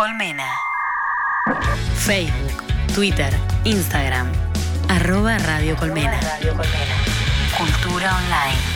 Colmena. Facebook, Twitter, Instagram. Arroba Radio Colmena. Cultura online.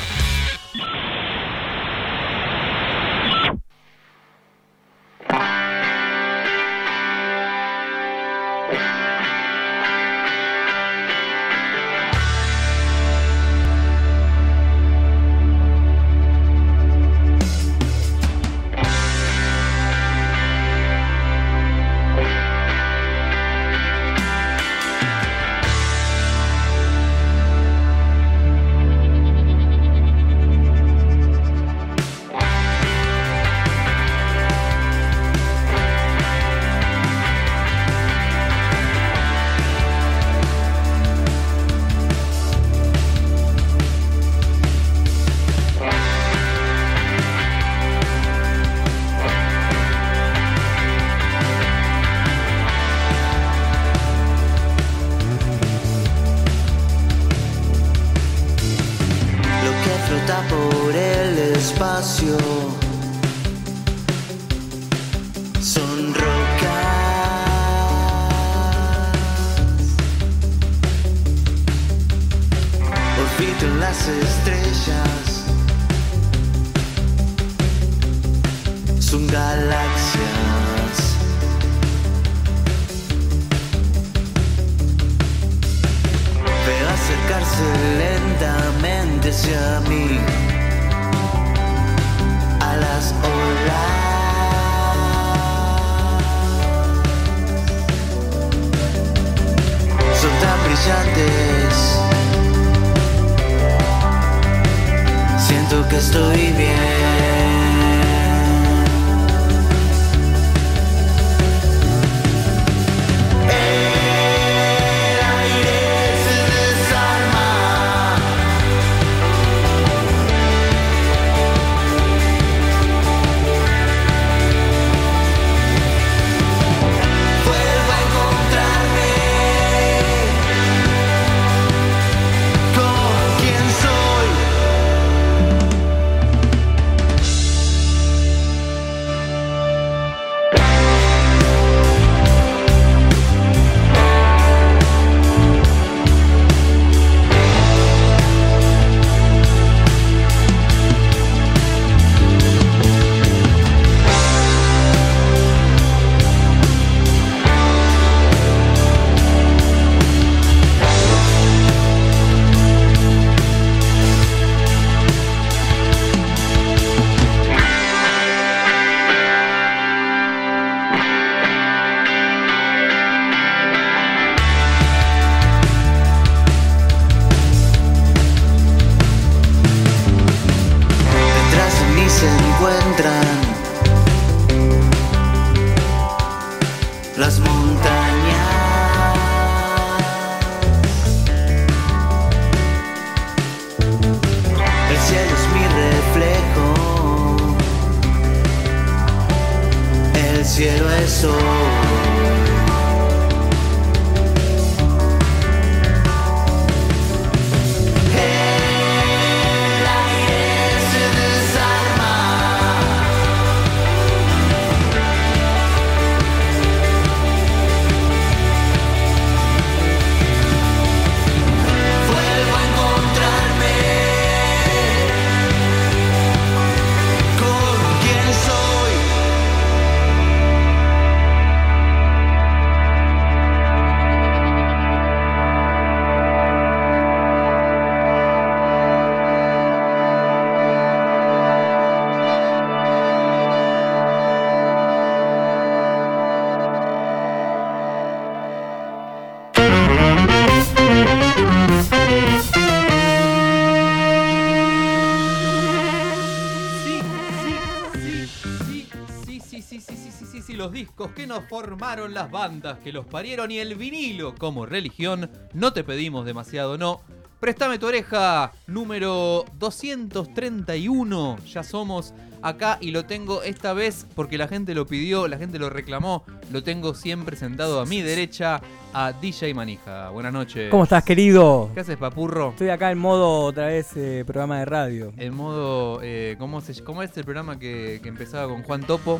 Formaron las bandas que los parieron y el vinilo como religión, no te pedimos demasiado, no. Préstame tu oreja, número 231, ya somos acá y lo tengo esta vez porque la gente lo pidió, la gente lo reclamó, lo tengo siempre sentado a mi derecha a DJ Manija. Buenas noches. ¿Cómo estás, querido? ¿Qué haces, papurro? Estoy acá en modo otra vez eh, programa de radio. En modo, eh, ¿cómo, se, ¿cómo es el programa que, que empezaba con Juan Topo?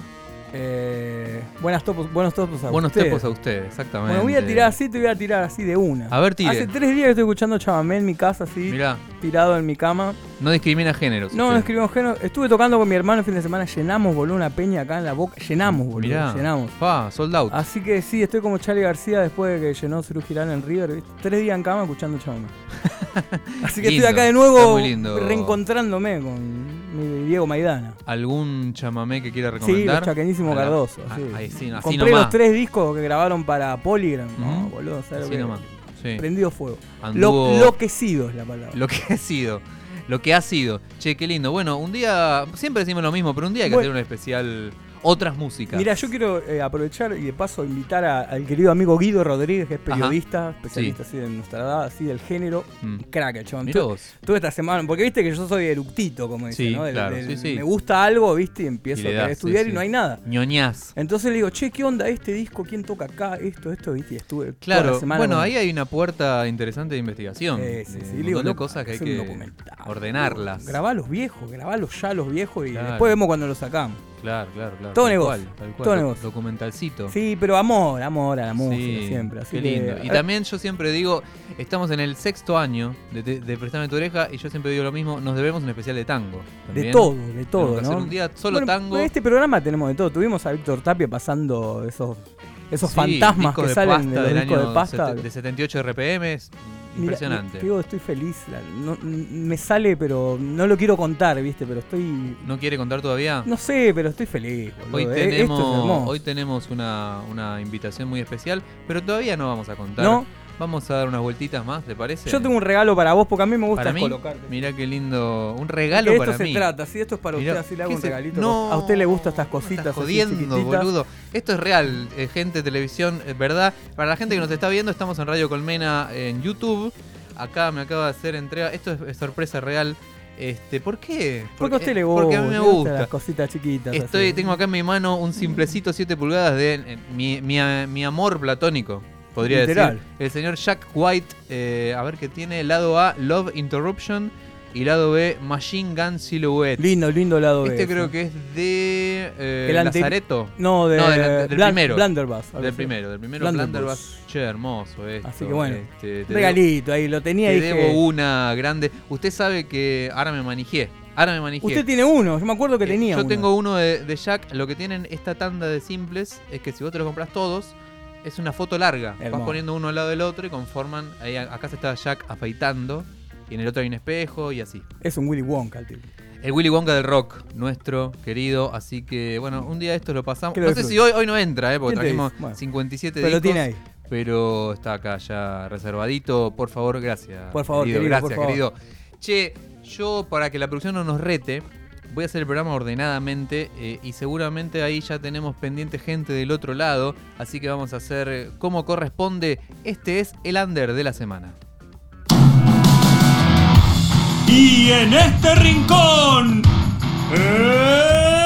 Eh, buenas topos, buenos topos a Buenos ustedes. tiempos a ustedes, exactamente. Bueno, voy a tirar así, te voy a tirar así de una. A ver, tire. Hace tres días que estoy escuchando chamamé en mi casa, así, Mirá, tirado en mi cama. no discrimina géneros. No, no usted. escribimos género. Estuve tocando con mi hermano el fin de semana, llenamos, boludo, una peña acá en la boca. Llenamos, boludo, Mirá. llenamos. Pa, sold out. Así que sí, estoy como Charlie García después de que llenó Cerú Girán en River. ¿viste? Tres días en cama escuchando chamamé. Así que Lindo, estoy acá de nuevo reencontrándome con Diego Maidana. ¿Algún chamamé que quiera Sí, recomendar? los chaqueñísimos A la- Cardoso. Ah, sí. ahí sí, así Compré nomás. los tres discos que grabaron para Polygram. No, Ujú. boludo, ¿sabes Así nomás. Sí. Prendido fuego. Anduvo- Lo, enloquecido es la palabra. Lo que ha sido. Lo que ha sido. Che, qué lindo. Bueno, un día. Siempre decimos lo mismo, pero un día hay que Bueno. hacer un especial. Otras músicas. Mira, yo quiero eh, aprovechar y de paso invitar a- al querido amigo Guido Rodríguez, que es Ajá. periodista, especialista así de nuestra edad, así del género. Mm. Crack, el chabón. Toda esta semana, porque viste que yo soy eructito, como dice, Sí, ¿no? Del- claro, del- sí, sí. Me gusta algo, viste, y empiezo Y a estudiar y no hay nada. ñoñás. Entonces le digo, che, ¿qué onda este disco? ¿Quién toca acá? Esto, esto, viste, y estuve toda Claro, la semana bueno, con- ahí hay una puerta interesante de investigación. Eh, sí, sí, un digo, de cosas que hay ordenarlas. Grabá los viejos, grabalos ya los viejos y Claro. después vemos cuando los sacamos. Claro, claro, claro. Todo tal negocio, cual, tal cual. todo Do- negocio. Documentalcito. Sí, pero amor, amor a la música Sí, siempre. Así qué que- lindo. Y eh, también yo siempre digo, estamos en el sexto año de, de, de Prestame tu oreja y yo siempre digo lo mismo, nos debemos un especial de tango. de todo, de todo, ¿no? hacer un día solo Bueno, tango. En este programa tenemos de todo. Tuvimos a Víctor Tapia pasando esos, esos Sí, fantasmas que de salen de los del discos año de pasta. de 78 RPM, es Mira, impresionante. te digo, estoy feliz. la- no- me sale, pero no lo quiero contar, ¿viste? Pero estoy. ¿No quiere contar todavía? No sé, pero estoy feliz. boludo. Hoy Eh, tenemos, Esto es hermoso. hoy tenemos una, una invitación muy especial, pero todavía no vamos a contar. ¿No? Vamos a dar unas vueltitas más, ¿te parece? Yo tengo un regalo para vos porque a mí me gusta colocarte. Mirá qué lindo, un De regalo esto para se mí. trata, si esto es para Mirá, usted, así le hago ¿qué un se- regalito. No, a usted le gustan estas cositas estás jodiendo, boludo. Esto es real, eh, gente televisión, es verdad. Para la gente que nos está viendo, estamos en Radio Colmena en YouTube. Acá me acaba de hacer entrega. Esto es, es sorpresa real. Este, ¿por qué? Porque a usted le gusta. Porque a mí me gusta. Las cositas chiquitas. Estoy, así. tengo acá en mi mano un simplecito 7 pulgadas de eh, mi, mi, mi amor platónico, podría Literal. decir. El señor Jack White, eh, a ver qué tiene. Lado A, Love Interruption. Y lado B, Machine Gun Silhouette. Lindo, lindo lado B, Este creo que es de eh, El Lazareto. No, de, No, del- del Blan- primero. Blunderbuss, Del primero, del primero Blunderbuss. Blunderbuss. Che, hermoso esto. Así que bueno, Este, te Regalito, ahí lo tenía te dije. debo una grande. Usted sabe que ahora me manijé. Ahora me manijé. Usted tiene uno, yo me acuerdo que Eh, tenía Yo uno. tengo uno de, de Jack. Lo que tienen esta tanda de simples es que si vos te lo compras todos, es una foto larga. Hermoso. Vas poniendo uno al lado del otro y conforman. Ahí, acá se está Jack afeitando. Y en el otro hay un espejo y así. Es un Willy Wonka el tipo. El Willy Wonka del rock, nuestro querido. Así que, bueno, un día esto lo pasamos. No sé si hoy, hoy no entra, ¿eh? porque ¿Quién te trajimos? Bueno. 57 Pero lo discos. tiene ahí. Pero está acá ya reservadito. Por favor, gracias. Por favor, querido, gracias, por favor. querido. Che, yo para que la producción no nos rete, voy a hacer el programa ordenadamente eh, y seguramente ahí ya tenemos pendiente gente del otro lado. Así que vamos a hacer eh, como corresponde. Este es el under de la semana. Y en este rincón, el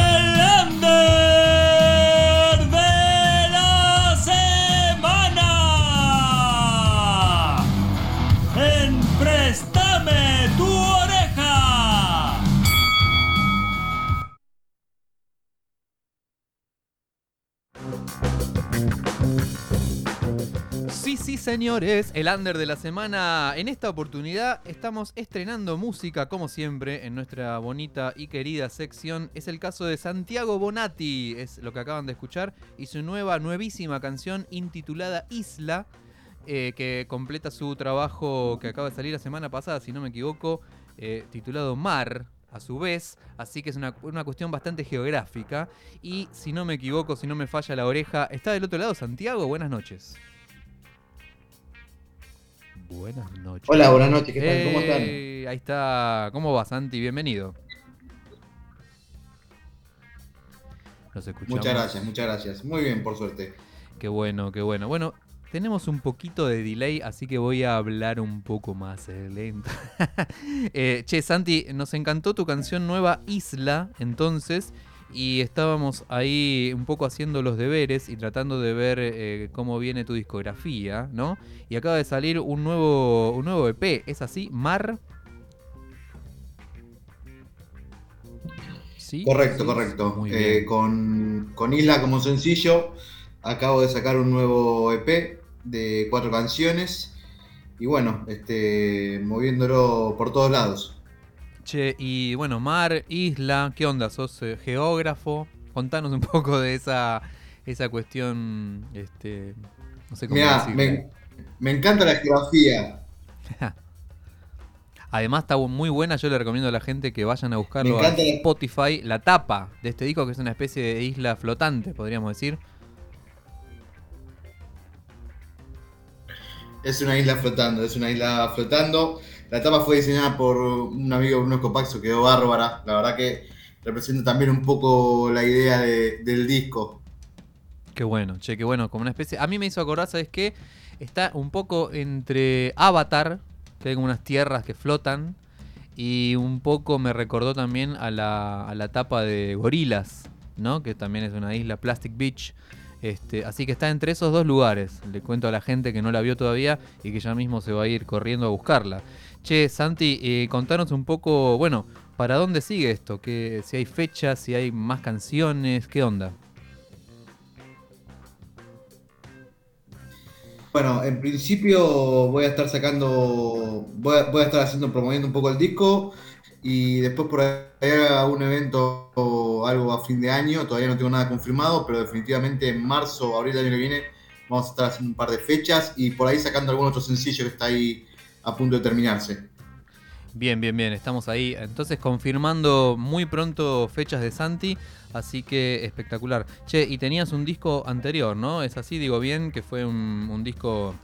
Sí, sí, señores, el under de la semana. En esta oportunidad estamos estrenando música, como siempre, en nuestra bonita y querida sección. Es el caso de Santiago Bonatti, es lo que acaban de escuchar, y su nueva, nuevísima canción intitulada Isla, eh, que completa su trabajo que acaba de salir la semana pasada, si no me equivoco, eh, titulado Mar. A su vez, así que es una, una cuestión bastante geográfica. Y si no me equivoco, si no me falla la oreja, está del otro lado Santiago. Buenas noches. Buenas noches. Hola, buenas noches, ¿qué tal? ¿Cómo están? Eh, Ahí está. ¿Cómo va, Santi? Bienvenido. Nos escuchamos. Muchas gracias, muchas gracias. Muy bien, por suerte. Qué bueno, qué bueno. Bueno, tenemos un poquito de delay, así que voy a hablar un poco más eh, lento. Eh, che, Santi, nos encantó tu canción nueva Isla, entonces, y estábamos ahí un poco haciendo los deberes y tratando de ver eh, cómo viene tu discografía, ¿no? Y acaba de salir un nuevo, un nuevo EP, ¿es así? Mar. Sí. Correcto, correcto. Eh, con, con Isla como sencillo, acabo de sacar un nuevo EP de cuatro canciones. Y bueno, este, moviéndolo por todos lados. Y bueno, mar, isla, ¿qué onda? ¿Sos eh, geógrafo? Contanos un poco de esa, esa cuestión, este, no sé cómo decirlo. me, me encanta la geografía. Además está muy buena, yo le recomiendo a la gente que vayan a buscarlo a Spotify, la tapa de este disco que es una especie de isla flotante, podríamos decir. Es una isla flotando, es una isla flotando. La tapa fue diseñada por un amigo Bruno Copaxo, quedó bárbara. La verdad que representa también un poco la idea de- del disco. Qué bueno, che, qué bueno, como una especie... A mí me hizo acordar, ¿sabes qué? Está un poco entre Avatar, que hay como unas tierras que flotan, y un poco me recordó también a la, a la tapa de Gorilas, ¿no? Que también es una isla, Plastic Beach. Este, así que está entre esos dos lugares. Le cuento a la gente que no la vio todavía y que ya mismo se va a ir corriendo a buscarla. Che, Santi, eh, contanos un poco, bueno, ¿para dónde sigue esto? Que, si hay fechas, si hay más canciones, ¿qué onda? Bueno, en principio voy a estar sacando, voy a, estar haciendo, promoviendo un poco el disco y después por ahí un evento o algo a fin de año, todavía no tengo nada confirmado, pero definitivamente en marzo o abril del año que viene vamos a estar haciendo un par de fechas y por ahí sacando algún otro sencillo que está ahí a punto de terminarse. Bien, bien, bien, estamos ahí. Entonces confirmando muy pronto fechas de Santi, así que espectacular. Che, y tenías un disco anterior, ¿no? Es así, digo bien, que fue un, un disco,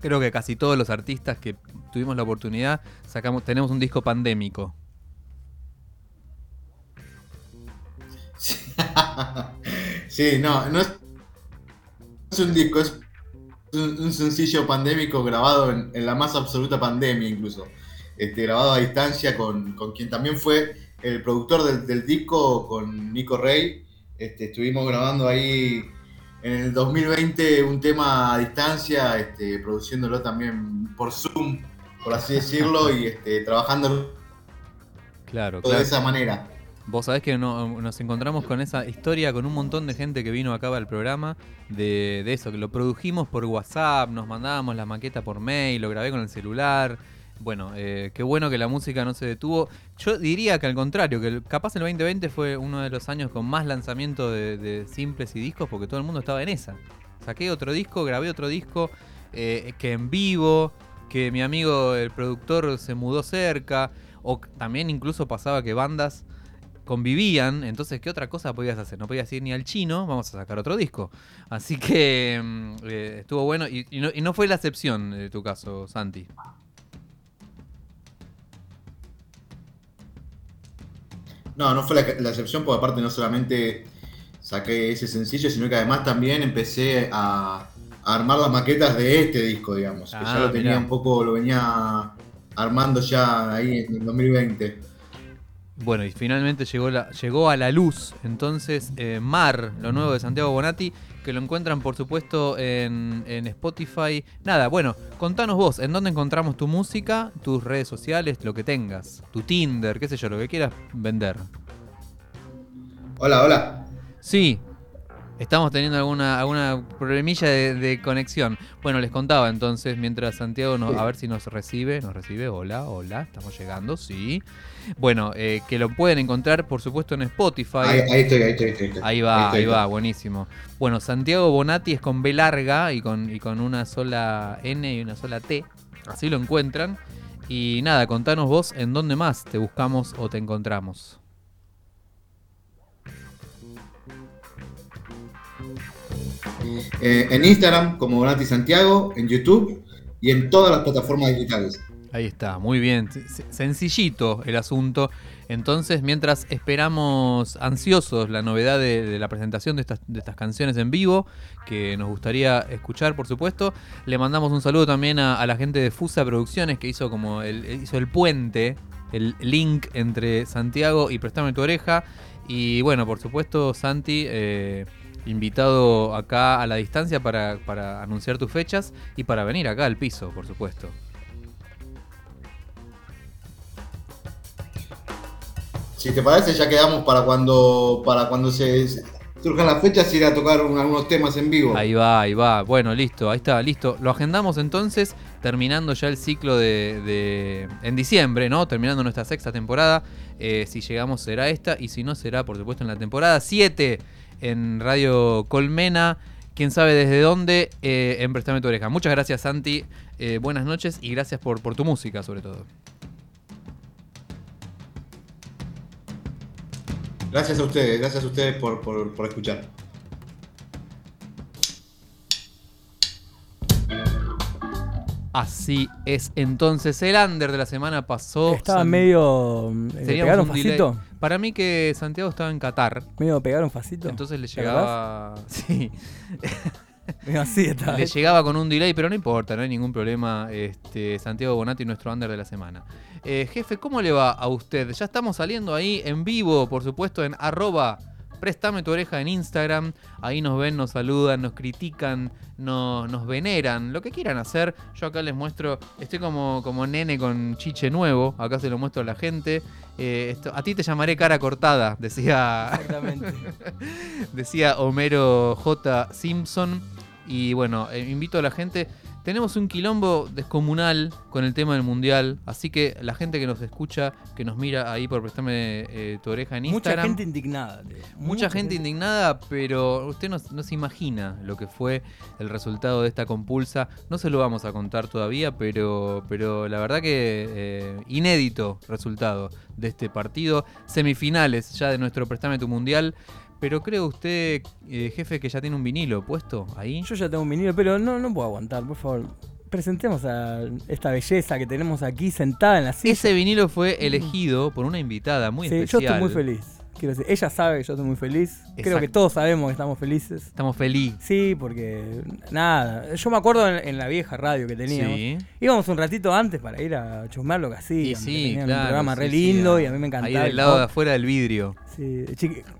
creo que casi todos los artistas que tuvimos la oportunidad, sacamos, tenemos un disco pandémico. Sí, no, no es, es un disco, es un, un sencillo pandémico grabado en, en la más absoluta pandemia incluso. Este, grabado a distancia con, con quien también fue el productor del, del disco, con Nico Rey. Este, estuvimos grabando ahí en el 2020 un tema a distancia, este, produciéndolo también por Zoom, por así decirlo, y este, trabajando Claro, de claro. esa manera. Vos sabés que no- nos encontramos con esa historia con un montón de gente que vino acá al programa de, eso, que lo produjimos por WhatsApp, nos mandábamos la maqueta por mail, lo grabé con el celular. Bueno, eh, qué bueno que la música no se detuvo. Yo diría que al contrario, que capaz el 2020 fue uno de los años con más lanzamiento de, simples y discos porque todo el mundo estaba en esa. Saqué otro disco, grabé otro disco, eh, que en vivo, que mi amigo el productor se mudó cerca, o también incluso pasaba que bandas convivían, entonces ¿qué otra cosa podías hacer? No podías ir ni al chino, vamos a sacar otro disco. Así que mm, eh, estuvo bueno y, y no, y no fue la excepción de tu caso, Santi. No, no fue la, la excepción, porque aparte no solamente saqué ese sencillo, sino que además también empecé a, a armar las maquetas de este disco, digamos. que Ah, ya lo tenía mirá. un poco, lo venía armando ya ahí en el 2020. Bueno, y finalmente llegó, la, llegó a la luz, entonces eh, Mar, lo nuevo de Santiago Bonatti, que lo encuentran por supuesto en, en Spotify. Nada, bueno, contanos vos, ¿en dónde encontramos tu música, tus redes sociales, lo que tengas, tu Tinder, qué sé yo, lo que quieras vender? Hola, hola. Sí, estamos teniendo alguna, alguna problemilla de, de conexión. Bueno, les contaba entonces, mientras Santiago, nos- Sí. a ver si nos recibe, nos recibe, hola, hola, estamos llegando, sí. Bueno, eh, que lo pueden encontrar, por supuesto, en Spotify. Ahí, ahí estoy, ahí estoy, ahí estoy. Ahí va, estoy, ahí va, buenísimo. Bueno, Santiago Bonatti es con B larga y con, y con una sola N y una sola T. Así lo encuentran. Y nada, contanos vos en dónde más te buscamos o te encontramos. Eh, en Instagram como Bonatti Santiago, en YouTube y en todas las plataformas digitales. Ahí está, muy bien. Sencillito el asunto. Entonces, mientras esperamos ansiosos la novedad de, de la presentación de estas, de estas canciones en vivo, que nos gustaría escuchar, por supuesto, le mandamos un saludo también a, a la gente de Fusa Producciones, que hizo como el, hizo el puente, el link entre Santiago y Prestame tu oreja. Y bueno, por supuesto, Santi, eh, invitado acá a la distancia para, para anunciar tus fechas y para venir acá al piso, por supuesto. Si te parece, ya quedamos para cuando, para cuando se surjan las fechas ir a tocar un- algunos temas en vivo. Ahí va, ahí va. Bueno, listo, ahí está, listo. Lo agendamos entonces, terminando ya el ciclo de, en diciembre, ¿no? Terminando nuestra sexta temporada. Eh, si llegamos será esta y si no será, por supuesto, en la temporada 7 en Radio Colmena. Quién sabe desde dónde, eh, en Prestame tu oreja. Muchas gracias, Santi. Eh, buenas noches y gracias por tu música, sobre todo. Gracias a ustedes, gracias a ustedes por, por, por escuchar. Así es. Entonces, el under de la semana pasó. Estaba San- medio. eh, ¿Le Teníamos pegaron un delay. facito? Para mí que Santiago estaba en Qatar. Medio pegaron facito. Entonces le ¿Te llegaba. Sí. Así estaba. Le llegaba con un delay, pero no importa, no hay ningún problema. Este, Santiago Bonatti, nuestro under de la semana. Eh, jefe, ¿cómo le va a usted? Ya estamos saliendo ahí en vivo, por supuesto, en arroba Préstame tu oreja en Instagram. Ahí nos ven, nos saludan, nos critican, nos, nos veneran, lo que quieran hacer. Yo acá les muestro, estoy como, como nene con chiche nuevo. Acá se lo muestro a la gente. Eh, esto- a ti te llamaré cara cortada, decía Exactamente. decía Homero J. Simpson. Y bueno, eh, invito a la gente. Tenemos un quilombo descomunal con el tema del mundial. Así que la gente que nos escucha, que nos mira ahí por prestarme eh, tu oreja en Mucha Instagram. gente indignada. Mucha gente indignada, pero usted no, no se imagina lo que fue el resultado de esta compulsa. No se lo vamos a contar todavía, pero, pero la verdad que eh, inédito resultado de este partido. Semifinales ya de nuestro Prestame tu Mundial. Pero creo usted, eh, jefe, que ya tiene un vinilo puesto ahí. Yo ya tengo un vinilo, pero no, no puedo aguantar, por favor. Presentemos a esta belleza que tenemos aquí sentada en la silla. Ese vinilo fue elegido por una invitada muy sí, yo especial. estoy muy feliz. Quiero decir, ella sabe que yo estoy muy feliz. Creo que todos sabemos que estamos felices. Estamos felices. Sí, porque nada. Yo me acuerdo en, en la vieja radio que teníamos. Sí. Íbamos un ratito antes para ir a chusmear lo que hacían. sí, tenían claro. un programa re sí, sí, lindo y a mí me encantaba. Ahí del el lado de afuera del vidrio. Sí,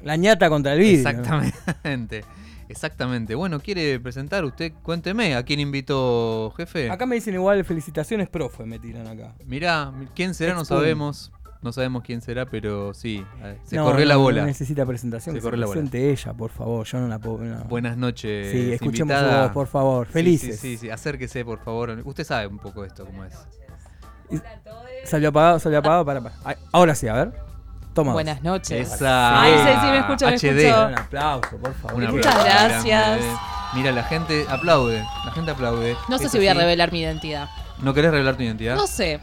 la ñata contra el vidrio. ¿no? Exactamente. Exactamente. Bueno, ¿quiere presentar usted? Cuénteme, ¿a quién invitó, jefe? Acá me dicen igual felicitaciones, profe, me tiran acá. Mirá, ¿quién será? No sabemos. No sabemos quién será, pero sí, eh, se No, corrió no, la no bola. necesita presentación, Se que corrió se la bola. presente ella, por favor. Yo no la puedo. no. Buenas noches. Sí, escuchemos su invitada. voz, por favor. Sí, Felices. Sí, sí, sí, acérquese, por favor. Usted sabe un poco esto, cómo es. Salió apagado, salió apagado. Para, Ahora sí, a ver. Toma. Buenas noches. Esa. Ay, sí, sí, me escucho, me HD. escucho. Un aplauso, por favor. Muchas gracias. Mira, la gente aplaude. La gente aplaude. No sé si voy a revelar mi identidad. ¿No querés revelar tu identidad? No sé.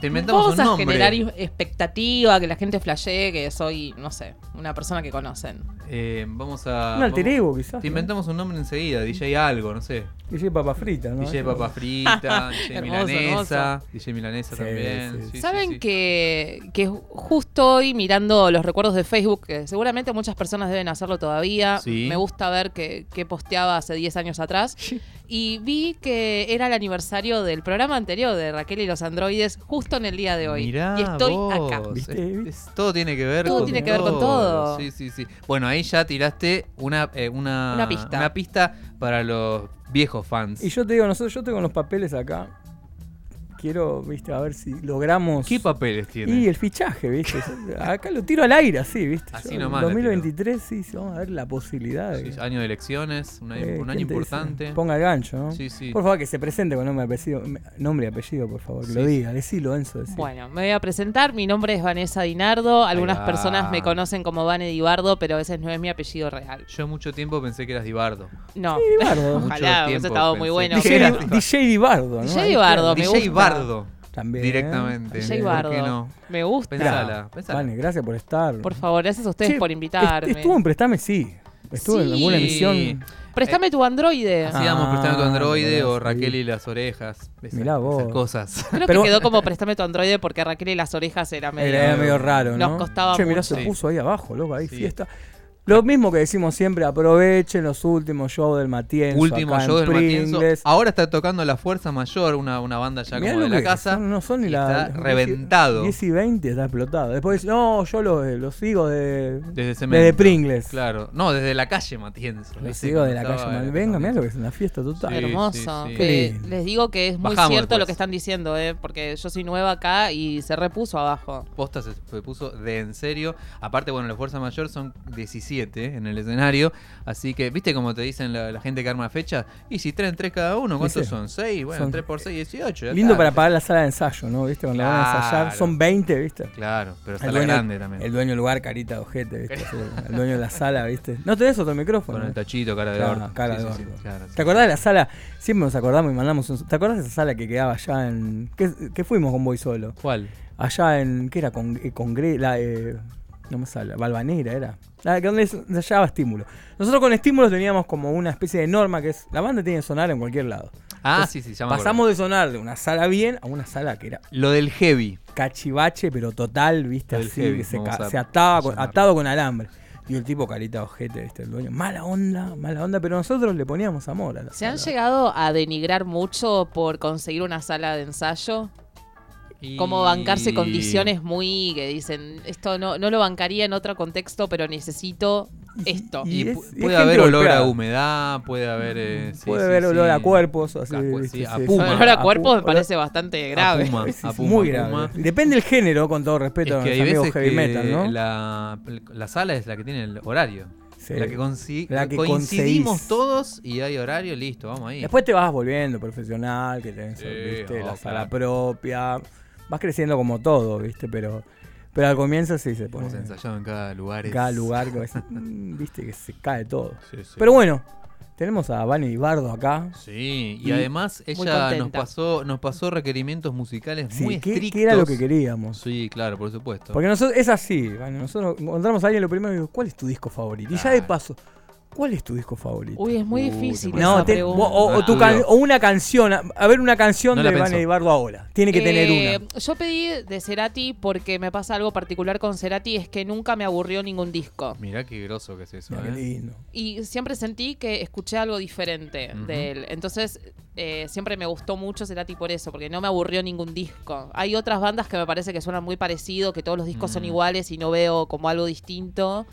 Te inventamos Vamos un a nombre. generar i- expectativa, que la gente flashee que soy, no sé, una persona que conocen. Eh, vamos a. Un alter vamos- ego, quizás. Te ¿no? inventamos un nombre enseguida, DJ algo, no sé. DJ Papa Frita, ¿no? DJ Papa Frita, DJ Hermoso, Milanesa, DJ Milanesa Sí, también. sí. sí, sí, Saben sí. Que, que justo hoy mirando los recuerdos de Facebook, que seguramente muchas personas deben hacerlo todavía, Sí. me gusta ver que, que posteaba hace 10 años atrás, y vi que era el aniversario del programa anterior de Raquel y los androides justo en el día de hoy. Mirá y estoy vos, acá. Todo tiene que ver Todo con tiene que ver con todo. Sí, sí, sí. Bueno, ahí ya tiraste una, eh, una, Una pista. una pista para los viejos fans. Y yo te digo, nosotros, yo tengo los papeles acá. Quiero, viste, a ver si logramos. ¿Qué papeles tiene? Y el fichaje, ¿viste? Acá lo tiro al aire, así, ¿viste? Así Yo, nomás la 2023, sí, sí, vamos a ver la posibilidad de. Sí, año de elecciones, un año, Eh, un año ¿quién te dice? importante. Ponga el gancho, ¿no? Sí, sí. Por favor, que se presente con nombre y apellido, nombre y apellido por favor, que Sí, lo diga. Decilo, Enzo. decilo. Bueno, me voy a presentar. Mi nombre es Vanessa Dinardo. Algunas personas me conocen como Vane Dibardo, pero ese no es mi apellido real. Yo mucho tiempo pensé que eras Dibardo. No. Sí, Dibardo. Mucho Ojalá, hubiese estado muy bueno. DJ, DJ Dibardo, ¿no? DJ Dibardo, queda. me DJ gusta. Bardo. También. Directamente. DJ ¿Por Bardo. qué no? Me gusta. Pensala, pensala. Vale, gracias por estar. Por favor, gracias a ustedes Che, por invitarme. est- Estuvo en Prestame, sí. Estuvo en Sí. alguna emisión. Préstame tu androide. Ah, prestame tu androide o Raquel sí. y las orejas. Esas, Mirá vos. esas cosas. Creo Pero- que quedó como Préstame tu androide porque Raquel y las orejas era medio. Era, era medio raro, ¿no? Nos costaba Che, mirá, mucho. se Sí. puso ahí abajo, loco, ahí Sí. fiesta. Lo mismo que decimos siempre, aprovechen los últimos shows del Matienzo. Último acá en show del Matienzo. Ahora está tocando La Fuerza Mayor, una, una banda ya Mirá como de la casa. son, no son ni la. está reventado. 10 y 20 está explotado. Después, no, yo los lo sigo de. Desde Cemento. Desde Pringles. Claro. No, desde la calle Matienzo. Los sigo de la calle. en Venga, mirá Matienzo. lo que es una fiesta total. Sí, Hermoso. sí, sí. Que Qué lindo. les digo que es muy Bajamos cierto lo que están diciendo, ¿eh? porque yo soy nueva acá y se repuso abajo. Posta se, se puso de en serio. Aparte, bueno, la Fuerza Mayor son 17 en el escenario. Así que, ¿viste cómo te dicen la, la gente que arma fecha? Y si traen 3 cada uno, ¿cuántos son? 6, bueno, Son- 3 por 6, 18. ya Lindo para pagar la sala de ensayo, ¿no? ¿Viste? Cuando van a ensayar, son 20, ¿viste? Claro, pero la dueño, grande también. el dueño del lugar, carita de ojete, ¿viste? El dueño de la sala, ¿viste? ¿No tenés otro micrófono? Con el tachito, cara de Claro, orto. cara Sí, de sí, sí, orto. claro, sí. ¿Te acordás de la sala? Siempre nos acordamos y mandamos un... ¿Te acordás de esa sala que quedaba allá en... ¿Qué, qué fuimos con Boy Solo? ¿Cuál? Allá en... ¿Qué era? Con, eh, Congre- la, eh, no me sale, Balvanera era. Que donde se hallaba estímulo. Nosotros con estímulos teníamos como una especie de norma que es... La banda tiene que sonar en cualquier lado. Ah, Entonces, sí, sí, ya me Pasamos de sonar de una sala bien a una sala que era Lo del heavy. cachivache, pero total, viste, así, heavy, que se, ataba con, atado con alambre. Y el tipo carita ojete, viste, el dueño. Mala onda, mala onda, pero nosotros le poníamos amor a la ¿Se han llegado a denigrar mucho por conseguir una sala de ensayo? Como bancarse Y- condiciones muy que dicen, esto no, no lo bancaría en otro contexto, pero necesito esto. Y Y es- pu- y es puede haber olor golpeada. a humedad, puede haber. eh, sí, Puede sí, haber olor sí. a cuerpos, así, A a puma. sí. Olor a pu- cuerpo me olor- parece bastante grave. Puma, a Puma, muy a grave. Puma. Y Depende del género, con todo respeto Es a que los hay amigos veces heavy que metal, ¿no? la, la sala es la que tiene el horario. Sí. La que, consi- La que coincidimos conseguís. todos y hay horario, listo, vamos ahí. Después te vas volviendo profesional, que tenés Sí, viste, oh, la sala claro. propia. Vas creciendo como todo, ¿viste? Pero, pero al comienzo sí se pone. Hemos ensayado en cada lugar. En cada lugar, que mm, viste, que se cae todo. Sí, sí. Pero bueno, tenemos a Vani Bardo acá. Sí, y, Y además ella nos pasó, nos pasó requerimientos musicales Sí, muy ¿qué, estrictos. qué era lo que queríamos? Sí, claro, por supuesto. Porque nosotros, es así, Vani, nosotros encontramos a alguien lo primero y digo, ¿cuál es tu disco favorito? Y ya de paso, ¿cuál es tu disco favorito? Uy, es muy Uy, difícil. esa no, te- pregunta. o, o- tu Ah. can- o una canción, a, ver una canción No de pensó. Bardo ahora. Tiene que tener Eh, una. Yo pedí de Cerati porque me pasa algo particular con Cerati, es que nunca me aburrió ningún disco. Mirá qué groso que es eso. Qué ¿eh? lindo. Y siempre sentí que escuché algo diferente de él. Entonces, eh, siempre me gustó mucho Cerati por eso, porque no me aburrió ningún disco. Hay otras bandas que me parece que suenan muy parecido, que todos los discos son Mm. iguales y no veo como algo distinto.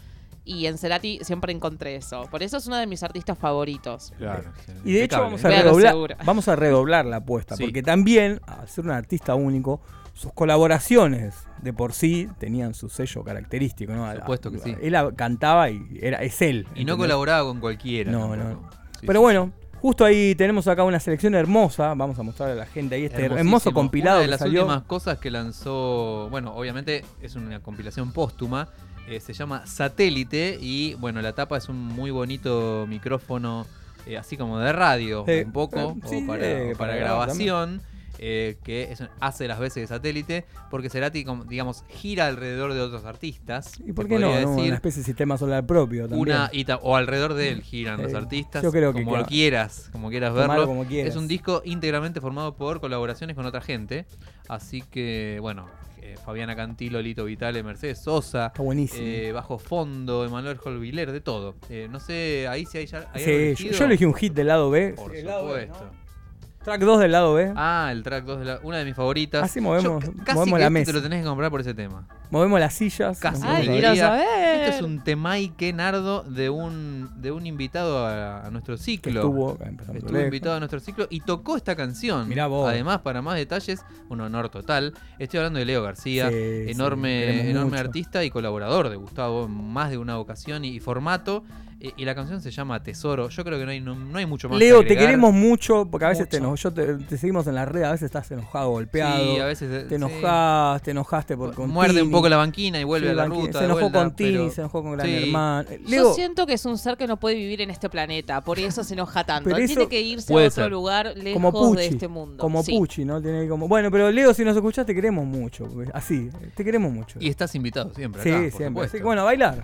Y en Cerati siempre encontré eso. Por eso es uno de mis artistas favoritos. Claro. Y de hecho vamos a, redoblar, vamos a redoblar la apuesta, Sí. porque también, al ser un artista único, sus colaboraciones de por sí tenían su sello característico. ¿no? Por supuesto que sí. Él cantaba y era, es él. Y no colaboraba con cualquiera. No, tampoco. no. Sí, Pero sí, bueno, justo ahí tenemos acá una selección hermosa. Vamos a mostrarle a la gente ahí este hermoso compilado Una de que las salió. últimas cosas que lanzó, bueno, obviamente es una compilación póstuma, eh, se llama Satélite y bueno, la tapa es un muy bonito micrófono, eh, así como de radio, Eh, un poco, sí, o para, grabación. que es- hace las veces de satélite, porque Cerati, digamos, gira alrededor de otros artistas. ¿Y por qué no? decir. Una especie de sistema solar propio también. Una, y ta- o alrededor de él giran los artistas, yo creo que como lo queda- quieras, como quieras verlo. como quieras. Es un disco íntegramente formado por colaboraciones con otra gente. Así que, bueno, eh, Fabiana Cantilo, Lito Vitale, Mercedes Sosa, Está buenísimo. eh, Bajo Fondo, Emanuel Holviler, de todo. Eh, no sé, ahí si hay ya. hay Sí, yo, elegí un hit del lado B. Por El lado B, supuesto. ¿no? Track 2 del lado B. Ah, el track 2 de la, una de mis favoritas. Así movemos- Yo casi movemos que la este mesa. te lo tenés que comprar por ese tema. Movemos las sillas. Casi. nos Ay, movemos quiero diría, saber. Este es un temaique nardo de un, de un invitado a, a nuestro que ciclo. estuvo, acá empezamos Estuvo lejos. invitado a nuestro ciclo y tocó esta canción. Mirá vos. Además, para más detalles, un honor total. Estoy hablando de Leo García, Sí, sí, enorme, queremos enorme mucho. artista y colaborador de Gustavo en más de una ocasión y, y formato. Y la canción se llama Tesoro. Yo creo que no hay, no, no hay mucho más. Leo, que te queremos mucho, porque a veces te, eno- yo te, te seguimos en las redes, a veces estás enojado, golpeado. Sí, a veces. eh, te sí. enojas, te enojaste por con Muerde un poco la banquina y vuelve Sí, a la Banqui- ruta. Se de enojó vuelta, con Tini, pero- se enojó con Gran Sí. Hermano. Yo Leo, siento que es un ser que no puede vivir en este planeta, por eso se enoja tanto. Pero Él eso Tiene que irse a otro ser. lugar lejos como Pucci, de este mundo. como Sí. Pucci, ¿no? Tiene como, bueno, pero Leo, si nos escuchás, te queremos mucho. Así, te queremos mucho. Y estás invitado siempre. sí, por siempre. Así que bueno, a bailar.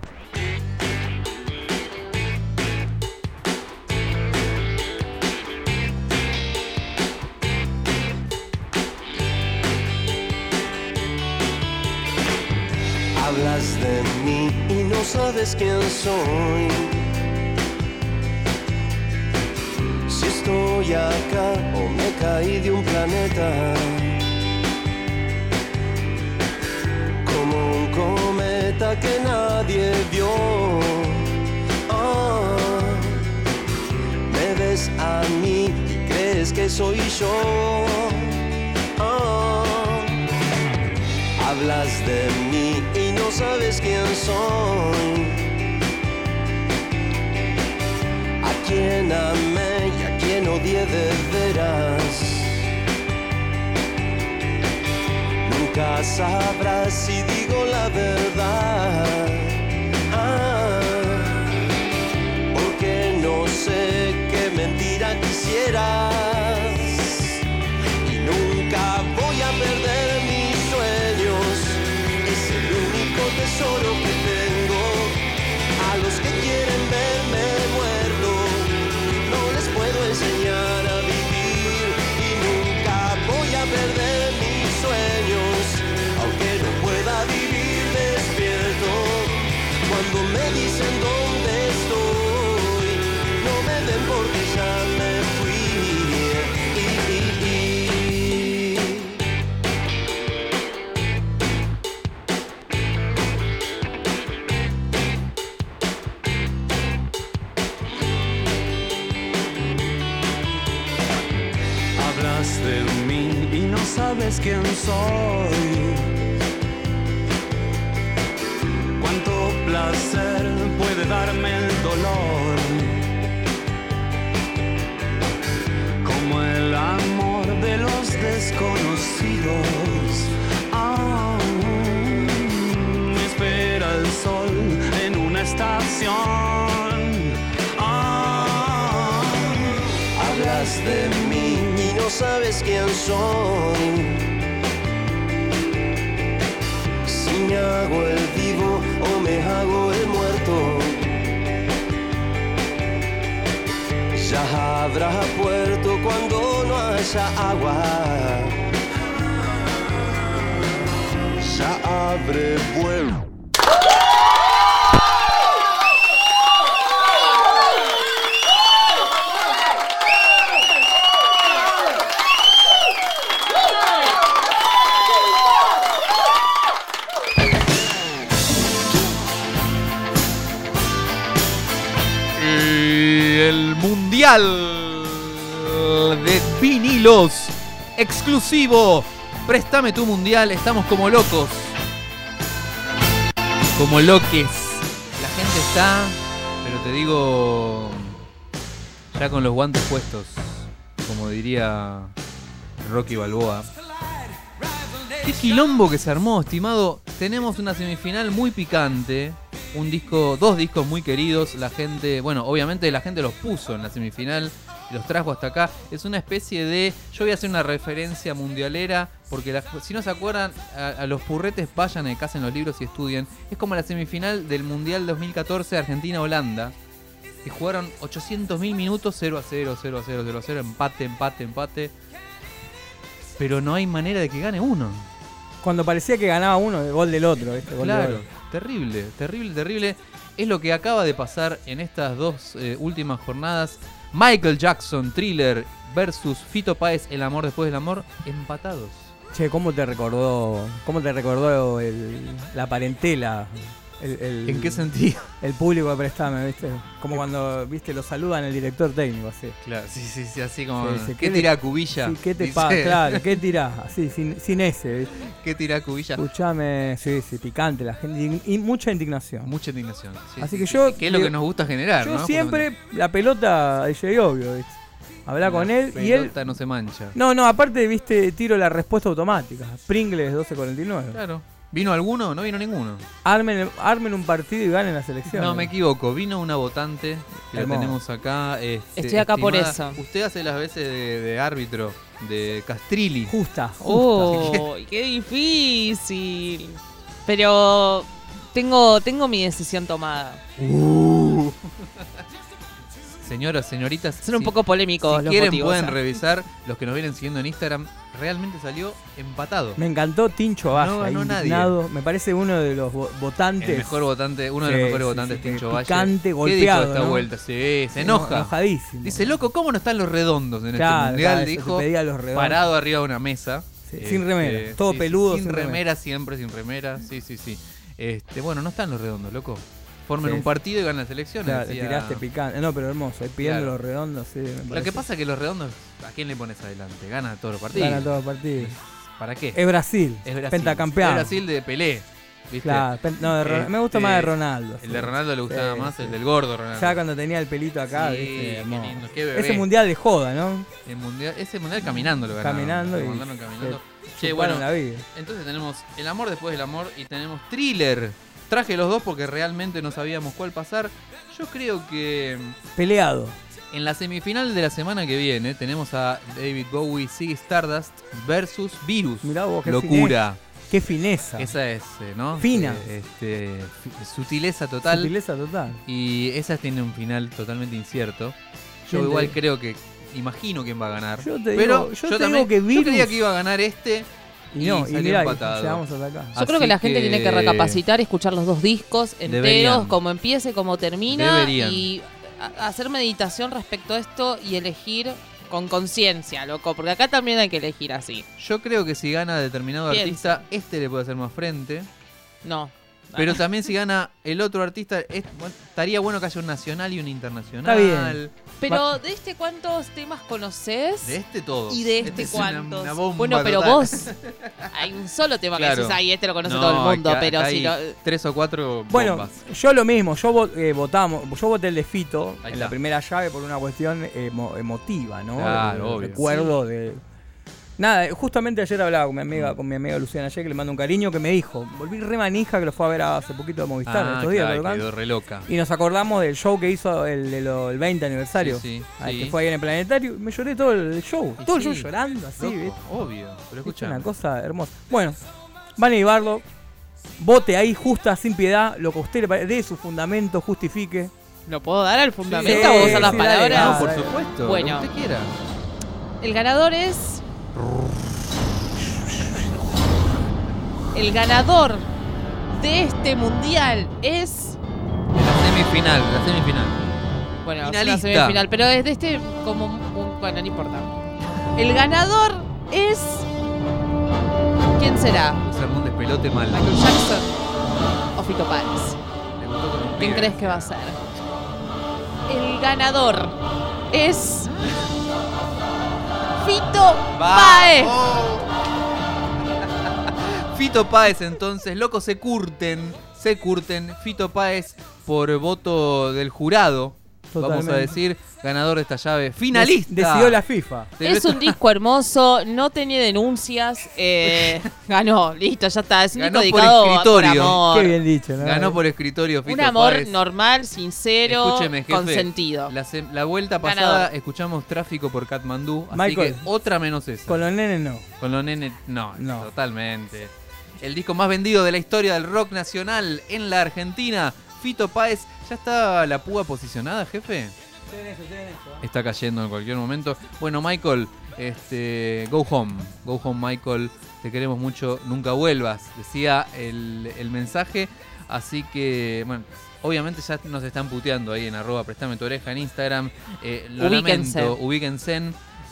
Y no no sabes quién soy. Si estoy acá o me caí de un planeta. Como un cometa que nadie vio. Ah, me ves a mí y crees que soy yo. Ah, hablas de mí y no sabes quién soy. A quien amé y a quien odié de veras. Nunca sabrás si digo la verdad. Ah, porque no sé qué mentira quisieras. Sabes quién El mundial de vinilos exclusivo. Préstame tu mundial, estamos como locos. Como loques. La gente está, pero te digo, ya con los guantes puestos, como diría Rocky Balboa. Qué quilombo que se armó, estimado. Tenemos una semifinal muy picante. Un disco, dos discos muy queridos. La gente, bueno, obviamente la gente los puso en la semifinal y los trajo hasta acá. Es una especie de. Yo voy a hacer una referencia mundialera. Porque la- si no se acuerdan, a, a los purretes vayan a casa en los libros y estudien. Es como la semifinal del Mundial 2014 Argentina-Holanda. Que jugaron 800.000 minutos 0 a 0, 0 a 0, 0 a 0, empate, empate, empate. Pero no hay manera de que gane uno. Cuando parecía que ganaba uno, el gol del otro. ¿viste? Gol del Claro, otro. terrible, terrible, terrible. Es lo que acaba de pasar en estas dos eh, últimas jornadas. Michael Jackson, Thriller versus Fito Páez, El amor después del amor, empatados. Che, ¿cómo te recordó, cómo te recordó el- la parentela? El, el- ¿En qué sentido? El público de Prestame, ¿viste? Como cuando, ¿viste? Lo saludan el director técnico, así. Claro, sí, sí, sí, así como. Sí, sí, ¿Qué ¿qué tira de- cubilla? Sí, ¿Qué te Dice. pasa? Claro, ¿qué tirás? Así, sin, sin ese, ¿viste? ¿Qué tira cubilla? Escuchame, sí, sí, picante la gente. Y, mucha indignación. Mucha indignación. sí, Así sí, que yo- Que es lo que nos gusta generar, Yo ¿no? siempre, la pelota, DJ obvio, ¿viste? Habla con La él y él. pelota no se mancha. No, no, aparte, viste, tiro la respuesta automática. Pringles 1249. Claro. ¿Vino alguno? No vino ninguno. Armen, armen un partido y ganen la selección. No, me equivoco. Vino una votante que la tenemos acá. este, Estoy acá por eso. Usted hace las veces de, de árbitro de Castrilli. Justa, justa. ¡Oh! ¡Qué difícil! Pero tengo, tengo mi decisión tomada. Uh. Señoras, señoritas. Son un si- poco polémicos Si los quieren motivos. pueden revisar los que nos vienen siguiendo en Instagram. Realmente salió empatado. Me encantó Tincho Valle. No ganó nadie. Me parece uno de los vo- votantes. El mejor votante, uno de Sí, los mejores sí, votantes, sí, Tincho que Valle. picante, ¿Qué golpeado, dijo esta ¿no? vuelta? Sí, se Eno- enoja. Enojadísimo. Dice, loco, ¿cómo no están los redondos en Claro, este mundial? claro, dijo, pedía los redondos. parado arriba de una mesa. Este, sin remera, todo peludo, Sin, sin remera, remera. siempre sin remera. Sí, sí, sí. Este, bueno, no están los redondos, loco. Formen Sí. un partido y ganan las elecciones. Claro, decía- tiraste picante. No, pero hermoso. Ahí pidiendo Claro. los redondos, sí. me Lo que pasa es que los redondos, ¿a quién le pones adelante? Gana todos los partidos. Gana todos los partidos. ¿Para qué? Es Brasil. Es Brasil. Pentacampeón. Es Brasil de Pelé. ¿viste? Claro, no, de Ron- Este, me gusta más de Ronaldo. El de Ronaldo le gustaba Sí, más, sí. el del gordo Ronaldo. Ya cuando tenía el pelito acá, Sí, viste, qué lindo, qué bebé. Ese mundial de joda, ¿no? El mundial, ese mundial caminando lo ganaron. Caminando Lo y- caminando. Che, bueno, la vida. entonces tenemos El amor después del amor y tenemos Thriller. Traje los dos porque realmente no sabíamos cuál pasar. Yo creo que Peleado. en la semifinal de la semana que viene tenemos a David Bowie, Ziggy Stardust versus Virus. Mirá vos, qué Locura. Qué fineza. Esa es, eh, ¿no? Fina. Eh, este, sutileza total. Sutileza total. Y esa tiene un final totalmente incierto. Yo ¿Quién te- igual creo que. Imagino quién va a ganar. Yo te pero digo- yo te también- digo que yo creía Virus- que iba a ganar este. Y no, y mirá, y empatado. llegamos hasta acá. Yo creo que la gente tiene que recapacitar, escuchar los dos discos enteros, Deberían. como empiece, como termina, Deberían. y hacer meditación respecto a esto y elegir con conciencia, loco, porque acá también hay que elegir así. Yo creo que si gana determinado artista, este le puede hacer más frente. No. Pero también si gana el otro artista, es- bueno, estaría bueno que haya un nacional y un internacional. Está bien. Pero de este, ¿cuántos temas conoces? De este todo. ¿Y de este, es una- cuántos? una bomba bueno, pero total. vos, hay un solo tema Claro. que decís, ay, este lo conoce No, todo el mundo, acá- pero acá si lo... Tres o cuatro Bueno, bombas. yo lo mismo, yo vo- eh, votamos, yo voté el de Fito Ahí en la primera llave por una cuestión emo- emotiva, ¿no? Claro, obvio. Recuerdo de. Nada, justamente ayer hablaba con mi amiga, con mi amiga Luciana ayer, que le mando un cariño, que me dijo, volví re manija que lo fue a ver hace poquito de Movistar, Ah, estos días, claro, lo tocan. quedó re loca. Y nos acordamos del show que hizo el, de lo- el 20 aniversario. Sí, sí. Que fue ahí en el planetario. y Me lloré todo el show. Y todo el show llorando así, Loco, ¿viste? obvio. Pero Es escucha. una cosa hermosa. Bueno, van a llevarlo. Vote ahí justa, sin piedad, lo que a usted le parece, de su fundamento, justifique. ¿Lo puedo dar al fundamento? Sí, ¿Vos usar las sí, dale, palabras? No, por supuesto. Bueno. Lo que usted quiera. El ganador es. El ganador de este mundial es. La semifinal, la semifinal. Bueno, Finalista. semifinal, pero es de este como un. un- bueno, no importa. El ganador es. ¿Quién será? Luis Hernández pelote mal. ¿Michael Jackson o Fito Páez? Un ¿Quién crees que va a ser? El ganador es. Fito Páez. Fito Páez entonces, locos se curten, se curten. Fito Páez por voto del jurado, vamos a decir, ganador de esta llave, finalista. Decidió la FIFA. Es un disco hermoso, no tenía denuncias, eh, ganó, listo, ya está. Es un Ganó disco dedicado por escritorio. amor. Qué bien dicho, ¿no? Ganó por escritorio Fito Un amor Páez. normal, sincero, consentido. La, la vuelta pasada Ganador. escuchamos tráfico por Katmandú, así Michael. que otra menos esa. Con los nenes no. Con los nenes, no, No. totalmente. El disco más vendido de la historia del rock nacional en la Argentina, Fito Páez. ¿Ya está la púa posicionada, jefe? Está cayendo en cualquier momento. Bueno, Michael, este, go home. Go home, Michael. Te queremos mucho. Nunca vuelvas. Decía el, el mensaje. Así que, bueno, obviamente ya nos están puteando ahí en arroba prestame tu oreja en Instagram. Eh, lo Ubíquense. lamento, ubíquense.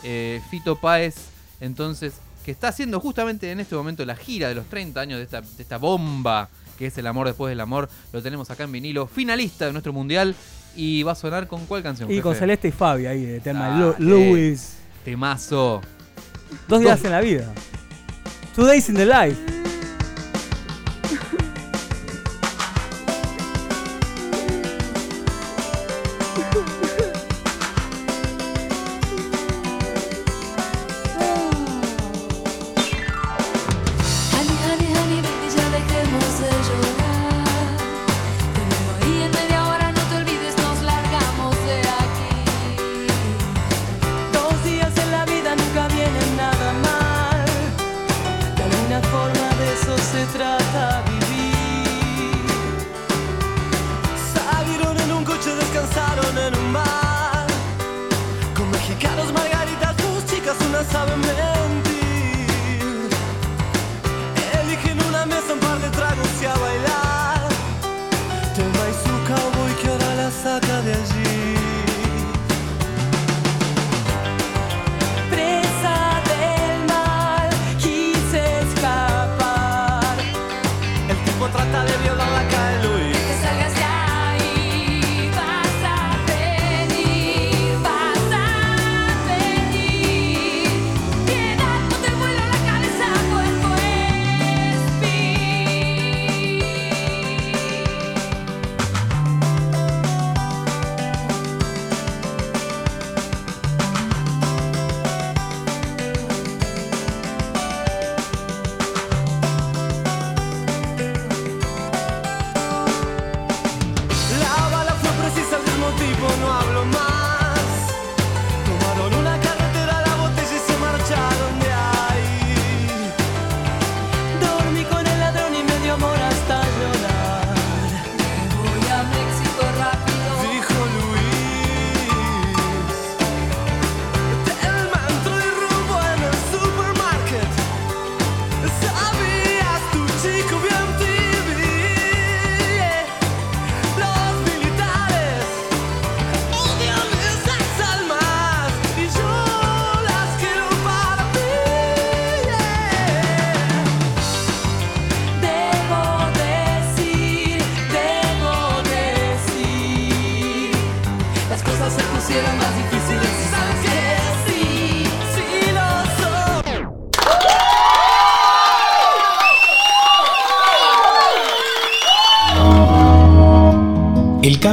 Eh, Fito Páez, entonces, que está haciendo justamente en este momento la gira de los 30 años de esta, de esta bomba que es el amor después del amor. Lo tenemos acá en vinilo, finalista de nuestro mundial. Y va a sonar con cuál canción? Y con? Celeste y Fabi ahí, de tema. Lu- Luis. Temazo. Dos días en la vida. Two days in the life.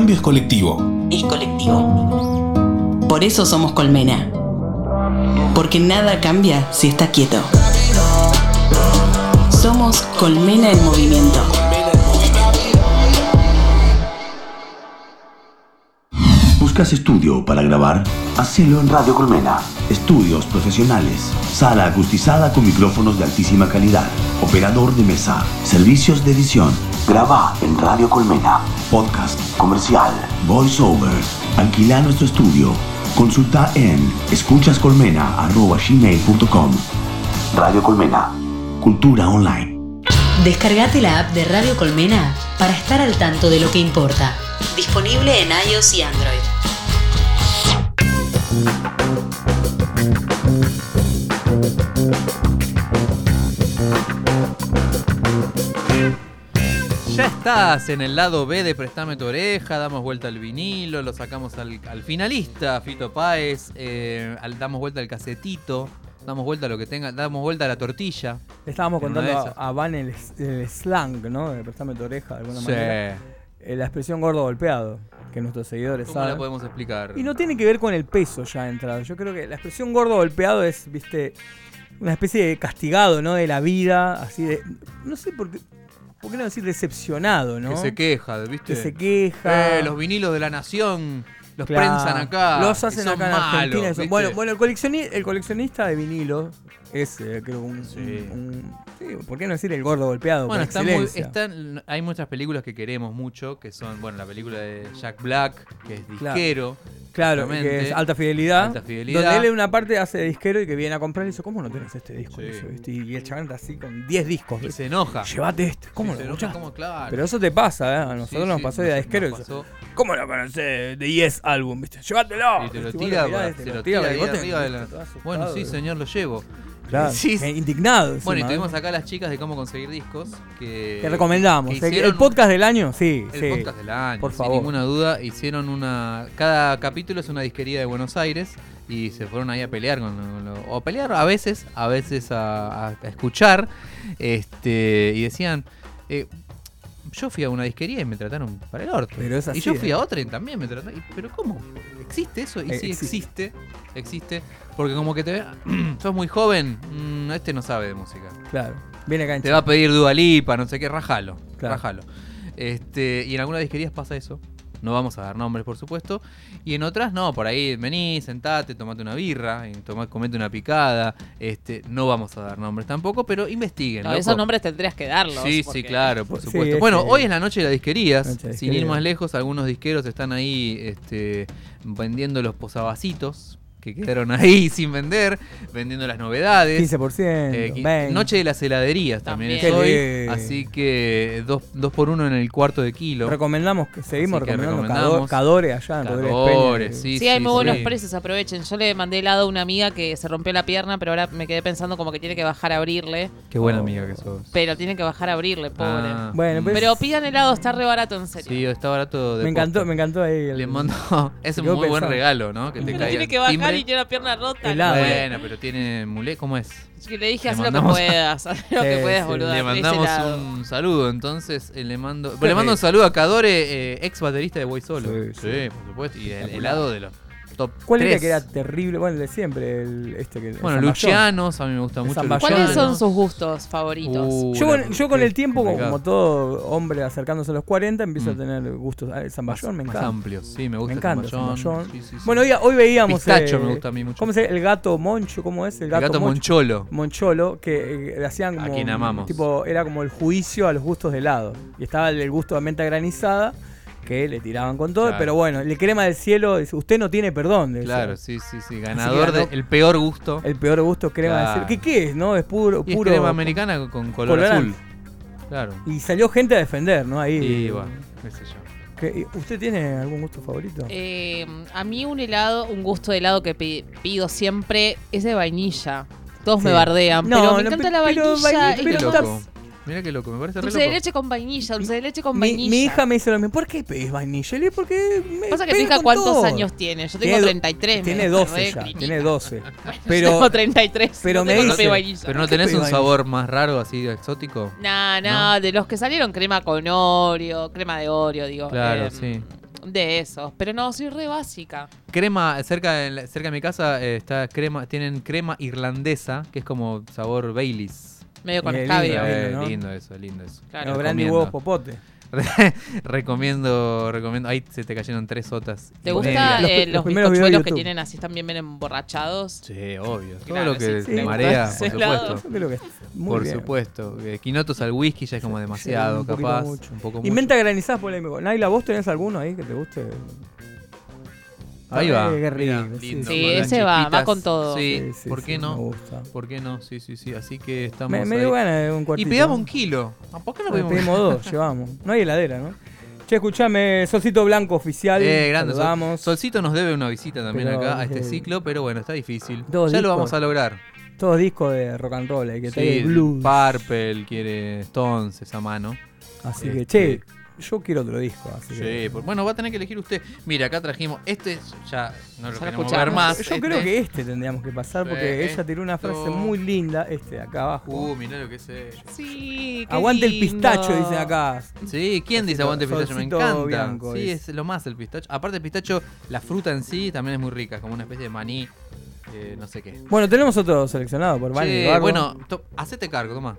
Cambio es colectivo. es colectivo. Por eso somos Colmena. Porque nada cambia si está quieto. Somos Colmena en movimiento. ¿Buscas estudio para grabar? Hacelo en Radio Colmena. Estudios profesionales. Sala acustizada con micrófonos de altísima calidad. Operador de mesa. Servicios de edición. Graba en Radio Colmena. Podcast. Comercial. Voiceover. Alquila nuestro estudio. Consulta en escuchascolmena.gmail.com Radio Colmena. Cultura online. Descargate la app de Radio Colmena para estar al tanto de lo que importa. Disponible en iOS y Android. Estás en el lado B de Prestame tu oreja, damos vuelta al vinilo, lo sacamos al, al finalista, Fito Páez, eh, al- damos vuelta al casetito, damos vuelta a lo que tenga, damos vuelta a la tortilla. Le estábamos En una contando de esas. a, Van el, el slang, ¿no? De prestame tu oreja de alguna manera. Eh, la expresión gordo golpeado, que nuestros seguidores ¿Cómo saben. la podemos explicar? Y no tiene que ver con el peso ya de entrada. Yo creo que la expresión gordo golpeado es, viste, una especie de castigado, ¿no? De la vida, así de. No sé por qué. ¿Por qué no decir decepcionado, no? Que se queja, ¿viste? Que se queja. Eh, los vinilos de la nación los Claro. prensan acá. Los hacen acá en Argentina. bueno, bueno el coleccionista de vinilos es, eh, creo, un, Sí. un- sí, ¿Por qué no decir el gordo golpeado? Bueno, está muy- están- hay muchas películas que queremos mucho, que son, bueno, la película de Jack Black, que es disquero. Claro, que es alta fidelidad. Alta fidelidad. Donde él en una parte hace de disquero y que viene a comprar y dice, ¿cómo no tenés este disco? Y el está así con 10 discos. Y se enoja. Llévate este. ¿Cómo lo se enoja, escuchás? Claro. Pero eso te pasa, ¿eh? A nosotros nos pasó de disquero pasó. ¿cómo lo conocés? De 10 álbum, ¿viste? Llévatelo. Y te lo tira, se lo tira, arriba de la- Bueno, sí, señor, lo llevo. Claro, Sí, eh, indignado. Bueno, y tuvimos ¿eh? acá las chicas de cómo conseguir discos. Que, Que recomendamos. que El- podcast del año, sí. El sí. podcast del año, Por sin favor. ninguna duda. Hicieron una. Cada capítulo es una disquería de Buenos Aires. Y se fueron ahí a pelear con, con lo- O a pelear a veces, a veces a, a- a escuchar. Este. Y decían. eh, yo fui a una disquería y me trataron para el orto. Pero es así, y yo fui ¿eh? a otra y también me trataron. Pero ¿cómo? ¿Existe eso? Y Eh, sí, existe. existe. Porque como que te ve. sos muy joven. mm, este no sabe de música. Claro. Viene acá en Te va a pedir Dua Lipa, no sé qué, rajalo. Claro. Rajalo. Este, y en algunas disquerías pasa eso. No vamos a dar nombres, por supuesto. Y en otras, no, por ahí vení, sentate, tomate una birra, y toma, comete una picada. Este, no vamos a dar nombres tampoco, pero investiguen. No, esos nombres tendrías que darlos. Sí, sí, claro, por supuesto. es bueno, que- hoy es la noche de las disquerías. Sin ir más lejos, algunos disqueros están ahí este, vendiendo los posavacitos. Que quedaron ahí sin vender, vendiendo las novedades. 15%, Eh, qui- 20. Noche de las heladerías también, También. es hoy, así que dos, dos por uno en el cuarto de kilo. Recomendamos que seguimos que recomendando recomendamos. Cado- Cadore allá en Rodríguez Cadore, Peña. sí, Sí, hay muy buenos sí. precios, aprovechen. Yo le mandé helado a una amiga que se rompió la pierna, pero ahora me quedé pensando como que tiene que bajar a abrirle. Qué buena amiga que sos. Pero tiene que bajar a abrirle, pobre. Ah, Bueno, pues- pero pidan helado, está re barato en serio. Sí, está barato de Me encantó, posta. me encantó ahí. el- Le mando. Es un muy buen regalo, ¿no? Que te Pero caiga tiene que bajar timbre. Y tiene la pierna rota. Helado. ¿no? Bueno, pero tiene mulé. ¿Cómo es? Es que le dije, haz lo que puedas, haz lo que puedas, boludo. Le mandamos un saludo, entonces eh, le mando. Le mando un saludo a Cadore, eh, ex baterista de Boy Solo. Sí, Sí, sí. por supuesto. Y el helado de los top ¿Cuál era 3. que era terrible? Bueno, el de siempre, el, este que Bueno. Lucianos, a mí me gusta mucho. ¿Cuáles son sus gustos favoritos? Uh, Yo con, la- yo con qué el tiempo, como, complicado. como todo hombre acercándose a los 40, empiezo Mm. a tener gustos. Ah, El Zamballón me más encanta. amplios. Sí, me gusta Me encanta Zamballón. Sí, sí, sí. Bueno, hoy, hoy veíamos. Pistacho eh, me gusta a mí mucho. ¿Cómo se? El gato Moncho, ¿cómo es? El El gato, gato Moncho. Moncholo. Moncholo, que eh, hacían como. quien amamos. Tipo, era como el juicio a los gustos de helado. Y estaba el, el gusto de menta granizada, que le tiraban con todo. Claro. Pero bueno, el crema del cielo, usted no tiene perdón. Claro, sí, sí, sí. Ganador del peor gusto. El peor gusto crema Claro. del cielo. ¿Qué, ¿Qué es? ¿No? Es puro. Y es puro crema americana con color colorante. azul. Claro. Y salió gente a defender, ¿no? Ahí. Y bueno, qué sé yo. ¿Qué- ¿Usted tiene algún gusto favorito? Eh, a mí un helado, un gusto de helado que pi- pido siempre es de vainilla. Todos me bardean, No, pero me no, encanta la pero vainilla. pero está-. Mira qué loco, me parece re Dulce de loco. leche con vainilla, dulce de leche con Mi, vainilla. mi hija me dice lo mismo. ¿Por qué pedís vainilla? Le digo, porque me Pasa que tu pega hija con cuántos todo. años tiene. Yo tengo Tiene do- 33. Tiene me 12 re ya, clínica. tiene 12. Pero, tengo 33. pero no me dice-. Pero no ¿Qué tenés pedís un vainilla? sabor más raro, así exótico. No, no, de los que salieron crema con Oreo, crema de Oreo, digo. Claro, eh, sí. De esos. Pero no, soy re básica. Crema, cerca de, cerca de mi casa eh, está crema, tienen crema irlandesa, que es como sabor Baileys. Medio con escabio. lindo, Eh, ¿no? lindo eso, lindo eso. Claro. No, brandy huevos popote. recomiendo, recomiendo. Ahí se te cayeron tres sotas. ¿Te y gusta media. Los- eh, los los, primeros videos de bizcochuelos que tienen así también bien emborrachados? Sí, obvio. Todo Claro, lo que sí, te sí. marea, por supuesto. Creo que muy por bien. supuesto. Eh, Quinotos al whisky ya es como demasiado, Sí, un capaz. mucho. Un poco Y mucho. menta granizada polémico. Naila, ¿vos tenés alguno ahí que te guste? Ahí va. Sí, lindo, sí. ese va, va con todo. Sí, Sí, sí, ¿por sí, qué no? Me gusta. ¿Por qué no? Sí, sí, sí. Así que estamos. Me, me ahí. dio ganas de un Y cuartito. pegamos un kilo. ¿A ¿Por qué no Bueno, pedimos pedimos dos, llevamos. No hay heladera, ¿no? Che, escuchame, Solcito Blanco oficial. Eh, grande. Sol-. Solcito nos debe una visita también Pero, acá a este eh, ciclo, pero bueno, está difícil. dos ya lo discos. vamos a lograr. Todos discos de rock and roll, ahí que Sí, blues. Purple, quiere Stones, esa mano. Así que, Este, che, yo quiero otro disco. Así que- Sí, pues, bueno, va a tener que elegir usted. Mira, acá trajimos. Este es- ya no lo queremos escuchamos. ver más. Yo creo que este tendríamos que pasar porque Sí, ella tiró una frase esto. muy linda, este de acá abajo. Uh, mirá lo que es. Sí, qué Aguante el pistacho, dicen acá. Sí, ¿quién dice aguante el pistacho? Me encanta. bianco sí, es. es lo más el pistacho. Aparte el pistacho, la fruta en sí también es muy rica, como una especie de maní, eh, no sé qué. Bueno, tenemos otro seleccionado por Vani. Eduardo. bueno, hacete cargo, toma.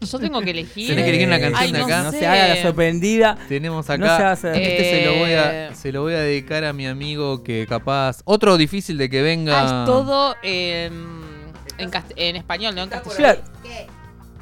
Yo tengo que elegir. Tenés que elegir una canción Ay, de no acá. No sé. se haga la sorprendida. Tenemos No acá. se hace- Este se lo voy a Eh. se lo voy a dedicar a mi amigo que capaz otro difícil de que venga. Ah, es todo en, en, cast- en español, no en castellano.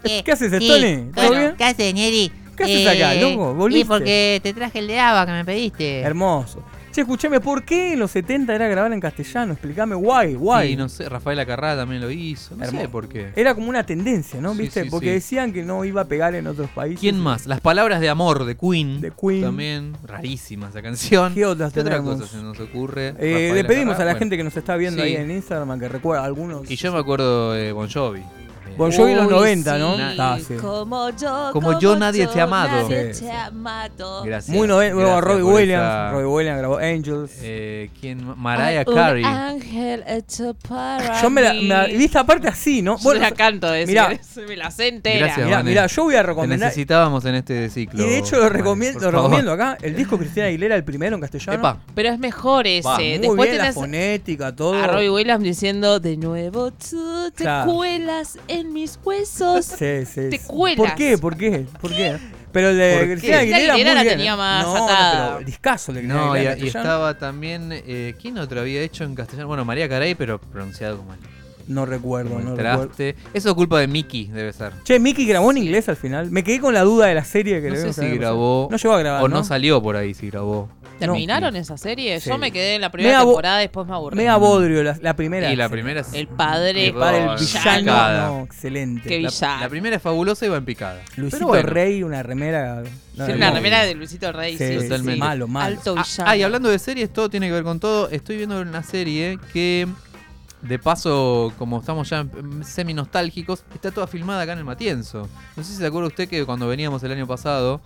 ¿Qué haces, Tony? ¿Todo bien? ¿Qué haces, Neri? ¿Qué haces acá, loco? ¿Volviste? Y porque te traje el de Ava que me pediste. Hermoso. Che, escuchame, ¿por qué en los 70 era grabar en castellano? Explícame, guay, guay. Y no sé, Rafael Acarrá también lo hizo. No sé Hermoso. por qué. Era como una tendencia, ¿no? Sí, ¿Viste? sí, Porque sí. decían que no iba a pegar en otros países. ¿Quién más? Las palabras de amor de Queen. De Queen. También rarísima esa canción. ¿Qué otras ¿Qué otra tenemos? cosa se nos ocurre? Eh, Rafael le pedimos Acarrá, a la bueno. gente que nos está viendo Sí. ahí en Instagram que recuerda algunos. Y yo me acuerdo de Bon Jovi. Bon Jovi en los Uy, 90, ¿no? sí. Ah, sí. Como yo, Como yo, nadie te ha amado. nadie Sí, te sí. ha amado. Gracias. Muy noven- luego gracias Robbie Williams. esa- Robbie Williams grabó Angels. Eh, ¿Quién? Mariah Un Carey. ángel hecho para yo me la, me la- viste aparte así, ¿no? Yo la canto, de mirá. me la sé entera. Gracias, Mirá, yo voy a Te recomendar. necesitábamos en este ciclo. Y de hecho lo recomiendo, lo recomiendo acá. El disco Cristina Aguilera, el primero en castellano. Epa. Pero es mejor ese. Va, Muy Después bien la tenés fonética, todo. a Robbie Williams diciendo, de nuevo tú te Claro. cuelas en mis huesos. Sí, sí, Te cuelas. ¿Por qué? ¿Por qué? ¿Por qué? Pero el de ¿Por Cristina? Aguilera, Aguilera muy la bien, tenía más no, no, atada. pero discazo el de Cristina No, y, Aguilera y en castellano. estaba también. Eh, ¿Quién otro había hecho en castellano? Bueno, María Carey, pero pronunciado como él. No recuerdo, no recuerdo. Eso es culpa de Mickey, debe ser. Che, Mickey grabó en inglés al final. Me quedé con la duda de la serie que No le sé si grabó. pasado. No llegó a grabar. O no salió por ahí si grabó. ¿Terminaron esa serie? Sí. Yo me quedé en la primera Mega temporada, después me aburrí. Mega Bodrio, la, la primera. Y la primera es. El padre. El padre, el villano. No, excelente. Qué La, villano. la primera es fabulosa y va en picada. Luisito bueno. Rey, una remera. no, Tiene una remera de Luisito Rey, sí, Sí, sí, totalmente. sí. Malo, malo. Alto Ah, villano. ah, y hablando de series, todo tiene que ver con todo. Estoy viendo una serie que, de paso, como estamos ya semi nostálgicos, está toda filmada acá en el Matienzo. No sé si se acuerda usted que cuando veníamos el año pasado,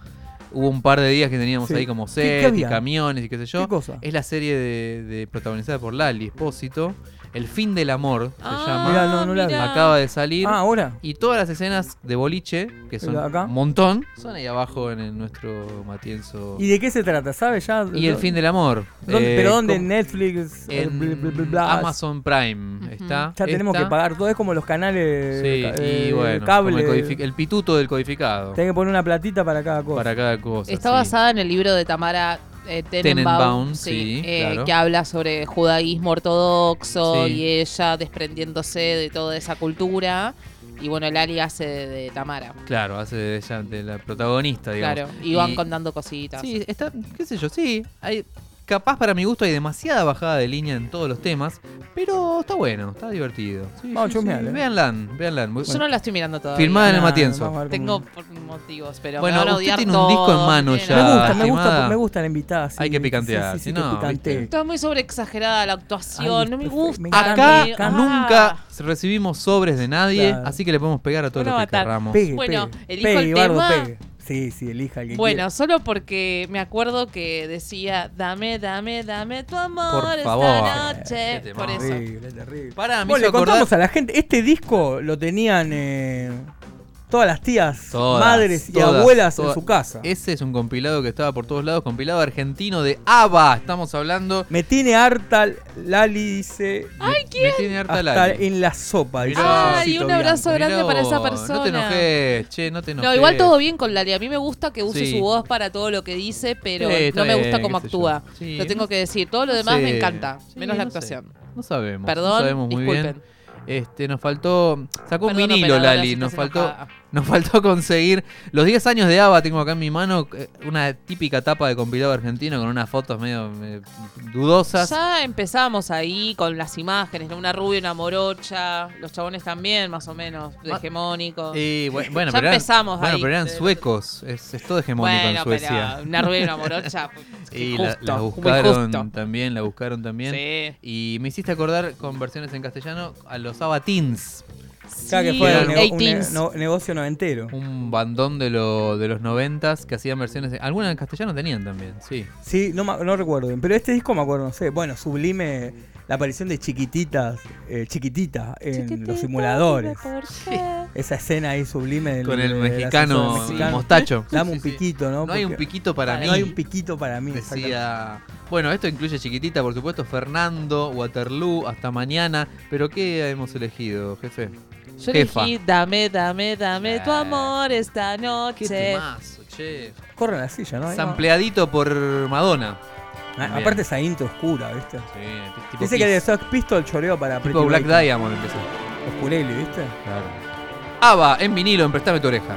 hubo un par de días que teníamos Sí. ahí como ¿Qué- qué set y camiones y qué sé yo. ¿Qué cosa? Es la serie de, de- protagonizada por Lali Espósito. El fin del amor se Ah, llama. Mirá, no, no la vi. mirá. Acaba de salir. Ah, ahora. Y todas las escenas de boliche, que son Acá. un montón, son ahí abajo en el- nuestro Matienzo. ¿Y de qué se trata? ¿Sabes ya? Y el fin del amor. ¿Dónde- Eh, ¿Pero dónde? ¿En Netflix? Eh, En bla, bla, bla, bla. Amazon Prime está. Ya tenemos Está. que pagar todo. Es como los canales. Sí, y eh, bueno, cable. el, pituto del codificado. Tenés que poner una platita para cada cosa. Para cada cosa. Está sí. basada en el libro de Tamara eh, Tenenbaum, Tenenbaum, sí, eh, claro. que habla sobre judaísmo ortodoxo Sí. y ella desprendiéndose de toda esa cultura. Y bueno, el Ali hace de, de Tamara. Claro, hace de ella de la protagonista, digamos. Claro, y van contando cositas. Sí, está, qué sé yo, sí. Hay, capaz para mi gusto hay demasiada bajada de línea en todos los temas, pero está bueno, está divertido. Sí, Vamos sí. Véanla, véanla. Muy- Yo no la estoy mirando todavía. Filmada en el Matienzo. vamos a ver Tengo cómo- por motivos, pero Bueno, me van a usted odiar tiene un disco en todos, mano ya. Me gusta, me gusta, estimada. me gusta la invitada. sí, Hay que picantear, Sí, sí, si que no, picante. Está muy sobreexagerada la actuación, Ay, no me me gusta. encanta. Acá que- ah. nunca recibimos sobres de nadie, Claro. así que le podemos pegar a todo Van lo que querramos. Pegue, Bueno, elijo Pegue, el Bardo, tema. pegue. Sí, sí, elija el que Bueno, solo porque me acuerdo que decía, dame, dame, dame tu amor Por esta favor. noche. Qué Por eso. Terrible, terrible. Pará, me Bueno, le acordar- contamos a la gente, este disco lo tenían eh, todas las tías, Todas, madres y todas, abuelas en su casa. Ese es un compilado que estaba por todos lados, compilado argentino de ABBA. Estamos hablando. Me tiene harta, Lali dice, Ay, Me ¿quién? tiene harta hasta Lali. en la sopa. dice. Ay, un abrazo grande para esa persona. No te enojes, che, no te enojes. No, igual todo bien con Lali. A mí me gusta que use Sí. su voz para todo lo que dice, pero Sí, no me gusta bien, cómo actúa. Sí, lo tengo no- que decir. Todo lo no demás me encanta, Sí, menos la no sé. actuación. No sabemos. Perdón, no sabemos muy disculpen. bien. Este, nos faltó. Sacó un vinilo, Lali. Nos faltó. enojada. Nos faltó conseguir los 10 años de ABBA. Tengo acá en mi mano eh, una típica tapa de compilado argentino con unas fotos medio eh, dudosas. Ya empezamos ahí con las imágenes, ¿no? una rubia, una morocha, los chabones también, más o menos, de Ah, hegemónicos. Y bueno, bueno, Ya pero eran- empezamos bueno, ahí. pero eran suecos. Es, es todo hegemónico bueno, en Suecia. pero una rubia y una morocha. Y justo, la, buscaron también, la buscaron también. Sí. Y me hiciste acordar con versiones en castellano a los ABBA Teens. Claro que fue un, nego- un 18s. ne- no- negocio noventero. Un bandón de, lo, de los noventas que hacían versiones. Algunas en castellano tenían también, sí. Sí, no, ma- no recuerdo bien. Pero este disco me acuerdo, no sé. Bueno, sublime la aparición de chiquititas, eh, chiquitita en Chiquitita, los simuladores. dime por qué. Esa escena ahí sublime del, Con el del mexicano mostacho. Dame Sí, un sí. piquito, ¿no? No hay un Porque- piquito para mí. No hay un piquito para mí. exactamente. Decía. Bueno, esto incluye chiquitita, por supuesto, Fernando, Waterloo, hasta mañana. Pero ¿qué hemos elegido, jefe? Yo Jefa. elegí, dame, dame, dame tu amor esta Qué noche. temazo, che. Corre la silla, ¿no? Sampleadito por Madonna. Ah, aparte esa intro oscura, ¿viste? Sí, tipo Dice que de. Sex Pistol choreó para Tipo Pretty Black. Diamond empezó. Oscureli, ¿viste? Claro. Ava en vinilo, en Préstame tu oreja.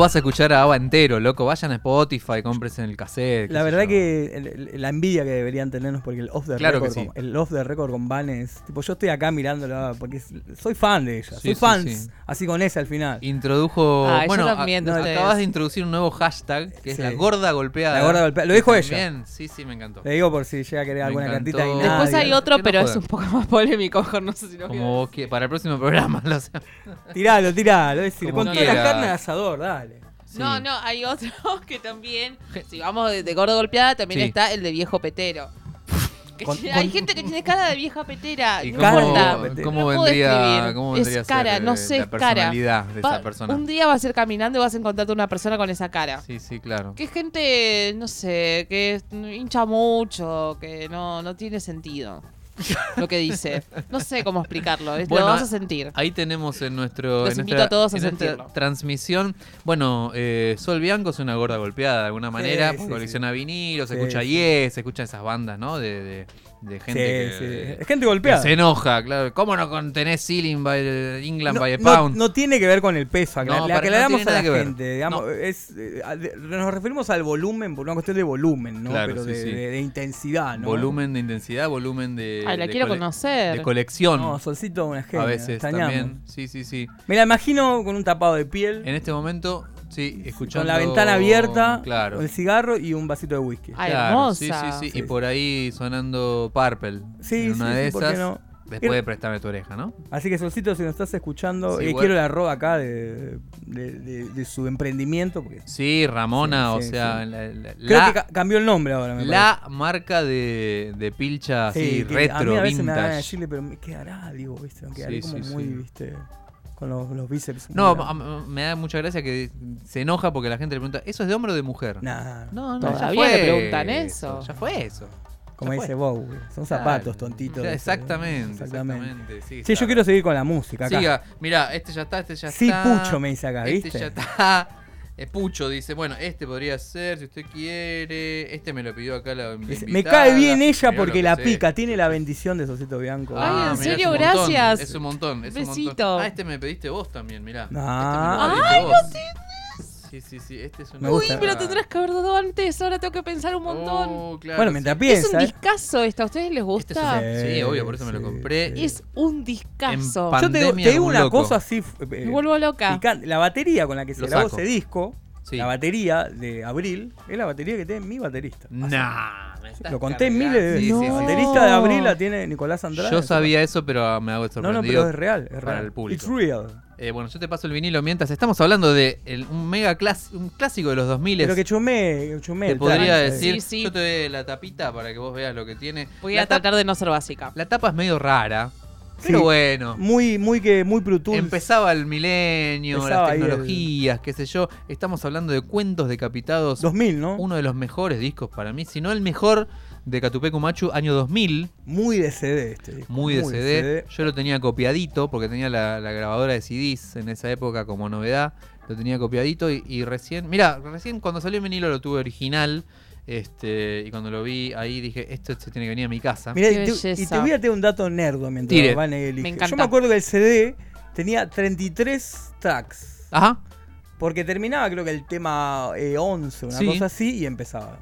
Vas a escuchar a ABBA entero, loco. Vayan a Spotify, cómprense en el cassette. La verdad yo. que el- el- la envidia que deberían tenernos porque el off the Claro record sí. con, el off the record con Van es tipo yo estoy acá mirándola porque es- soy fan de ella, Sí, soy sí, fans, sí. así con ese al final. Introdujo. Ah, bueno, a- acabas de introducir un nuevo hashtag que es la gorda golpeada. La gorda golpeada. Lo dijo ella. Sí, sí, me encantó. Le digo por si llega a querer Me alguna encantó. y Después nadie. hay otro, no pero es un poco más polémico, mejor no sé si lo Como vos que para el próximo programa lo hacemos. Tiralo, tiralo, es decir, Como con toda la carne de asador, dale. No, no, hay otro que también, si vamos de, de gordo golpeada, también Sí. está el de viejo petero. Que Con- tiene- hay con- gente que tiene cara de vieja petera. ¿Y no cómo, importa. cómo No vendría, cómo Es vendría a cara, ser no eh, sé, la es cara. personalidad de Va- esa persona? Un día vas a ir caminando y vas a encontrarte una persona con esa cara. Sí, sí, claro. Que es gente, no sé, que hincha mucho, que no, no tiene sentido lo que dice. No sé cómo explicarlo, es- Bueno, lo vas a sentir. Ahí tenemos en nuestro. Los en invito nuestra- a todos a en sentirlo. transmisión. Bueno, eh, Sol Bianco es una gorda golpeada de alguna manera. sí, sí. colecciona vinilos, Sí, escucha sí. Yes, se escucha esas bandas, ¿no? De, de, de gente Sí, que, sí. Es gente golpeada. que se enoja, claro. ¿Cómo no contenés Ceiling by England No, by a Pound? no tiene que ver con el peso, No, le aclaramos a la nada que ver. gente, digamos, es, eh, nos referimos al volumen por una cuestión de volumen, ¿no? Claro, Pero sí, de, sí. de- de intensidad, ¿no? Volumen de intensidad, volumen de. Ay, la de quiero cole- conocer. De colección. No, Solcito una genia, a veces extrañamos. también. Sí, sí, sí. Me la imagino con un tapado de piel, En este momento, sí, escuchando. con la ventana abierta, Claro. con el cigarro y un vasito de whisky. Ay, Claro, sí, hermosa. sí, sí, Sí, Y por ahí sonando Purple. Sí, en una sí, de sí, ¿por qué esas. no? Después de prestarme tu oreja, ¿no? Así que Solcito, si nos estás escuchando, Sí, eh, bueno. quiero la arroba acá de, de- de- de su emprendimiento. Porque Sí, Ramona, Sí, o sí, sea, sí. la, la- creo la- que ca- cambió el nombre ahora, me la marca de, de pilcha así, retro, a mí a veces me vintage. decirle, pero me quedará, digo, ¿viste? Me quedaré Sí, como sí, muy, sí. ¿viste? Con los, los bíceps. No, a- a- me da mucha gracia que se enoja porque la gente le pregunta, ¿eso es de hombre o de mujer? Nah, No, no, ya Todavía fue le preguntan eso. Ya fue eso. como ya dice. Bowie, son zapatos tontitos. Exactamente, exactamente. Sí, Sí, yo quiero seguir con la música acá. Siga, mira, este ya está, este ya Sí, está. Pucho me dice acá, Este ¿viste? ya está. Eh, Pucho dice, bueno, este podría ser, si usted quiere. Este me lo pidió acá la, Dice, me invitada. cae bien ella Mirá porque la sé. pica, tiene la bendición de Sosito Bianco. Ay, ¿en Ah, mirá, serio? es Gracias. Es un montón, es un Besito. montón. Ah, este me pediste vos también, mirá. Ah. este me lo pediste vos. Sí, sí, sí, este es un Me Uy, gusta. me lo tendrás que haber dado antes, ahora tengo que pensar un montón. Oh, claro, bueno, sí. mientras es piensa. un discazo esto, ¿a ustedes les Este es gusta? un- Sí, obvio, por eso me lo sí, compré. sí. Es un discazo. En Yo te te digo una loco. cosa así. eh, Me vuelvo loca. picante. La batería con la que se Lo grabó saco. ese disco, Sí. la batería de Abril, es la batería que tiene mi baterista. Nah, me estás Lo conté cargando. miles de veces. Sí, sí, La sí. baterista de Abril la tiene Nicolás Andrade. Yo sabía eso, pero me hago No, sorprendido. no, pero es real, es para real. el público. It's real. Eh, bueno, yo te paso el vinilo mientras estamos hablando de el- un mega clas- un clásico de los 2000 Pero que chumé, chumé. te podría decir, Sí, sí. yo te doy la tapita para que vos veas lo que tiene. Voy la a tratar de no ser básica. La tapa es medio rara, pero Sí. bueno. Muy, muy que, muy Tools. Empezaba el milenio, Empezaba las el- tecnologías, qué sé yo. Estamos hablando de Cuentos Decapitados. 2000, ¿no? Uno de los mejores discos para mí, si no el mejor de Catupecu Machu, año 2000. Muy de CD este disco. Muy de CD. Yo lo tenía copiadito porque tenía la, la grabadora de CDs en esa época como novedad. Lo tenía copiadito y, y recién. Mira, recién cuando salió el vinilo lo tuve original. Este, y cuando lo vi ahí dije, esto se tiene que venir a mi casa. Mirá, y te, y te belleza. voy a tener un dato nerdo mientras Tire. Van. Me Yo me acuerdo que el CD tenía 33 tracks. Ajá. Porque terminaba creo que el tema eh, 11, una Sí. cosa así, y empezaba.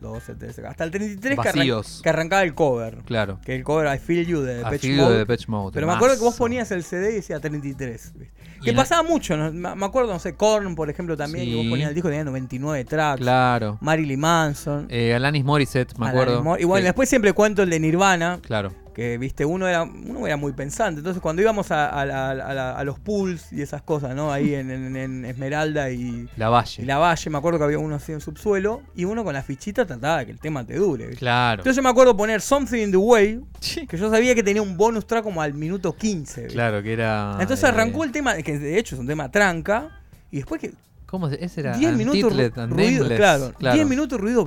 12, 13, hasta el 33 que, arran- que arrancaba el cover. Claro. Que el cover I Feel You de Depeche Feel You Mode. de Depeche Mode, Pero me acuerdo que vos ponías el CD y decía 33. ¿viste? Y Que la- pasaba mucho, ¿no? me acuerdo, no sé, Korn, por ejemplo, también, que vos Sí. ponías el disco, tenía 99 tracks. Claro. Marilyn Manson. Eh, Alanis Morissette, me acuerdo. Mor- Y bueno, después siempre cuento el de Nirvana. Claro. Que, viste, uno era, uno era muy pensante. Entonces, cuando íbamos a, a la- a la- a los pools y esas cosas, ¿no? Ahí en, en- en Esmeralda y, La Valle. y La Valle, me acuerdo que había uno así en subsuelo. Y uno con la fichita trataba de que el tema te dure. ¿viste? Claro. Entonces, yo me acuerdo poner Something in the Way, que yo sabía que tenía un bonus track como al minuto 15. ¿viste? Claro, que era. Entonces eh, arrancó el tema, que de hecho es un tema tranca. Y después que. ¿Cómo se- ese era? 10 minutos ruido, claro, claro. 10 minutos ruido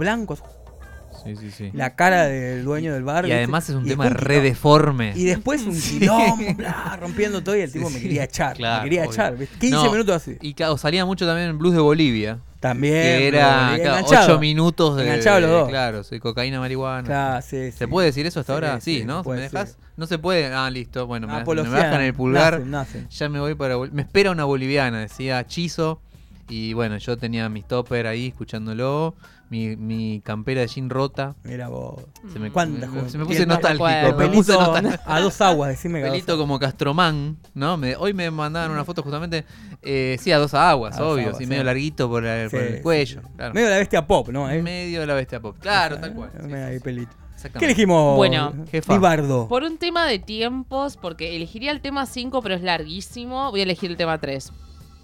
Sí, sí, sí. La cara del dueño del bar. Y ¿viste? además es un Y tema después re deforme. Y después un Sí. quilombo, bla, rompiendo todo y el tipo Sí, me sí. quería echar. Claro, me quería obvio. echar. ¿viste? 15 No, minutos así. Y claro, salía mucho también en Blues de Bolivia. También. Que era y claro, enganchado. 8 minutos de. Enganchado los dos. Claro, soy cocaína, marihuana. Claro, sí, ¿Se sí. puede decir eso hasta Sí, ahora? Sí, sí, ¿no? puede ¿Me dejas? No se puede. Ah, listo. Bueno, me, bajan el pulgar. Ya me voy para. Bol- Me espera una boliviana, decía Chizo. Y bueno, yo tenía mis topper ahí escuchándolo, mi, mi campera de jean rota. Mira vos. Se me, ¿Cuántas me- se me puse nostálgico. De me puse pelito nostálgico. a dos aguas, decime que dos Pelito como Castromán, ¿no? Me- hoy me mandaban una foto justamente, eh, sí, a dos aguas, A dos obvio, aguas, así sí. medio larguito por, el, por cuello. sí. claro. Medio la bestia pop, ¿no? ¿Eh? Medio de la bestia pop. Claro, tal cual. sí, Medio ahí pelito. Exactamente. ¿Qué elegimos? Bueno. Jefa. Libardo. Por un tema de tiempos, porque elegiría el tema 5, pero es larguísimo, voy a elegir el tema 3.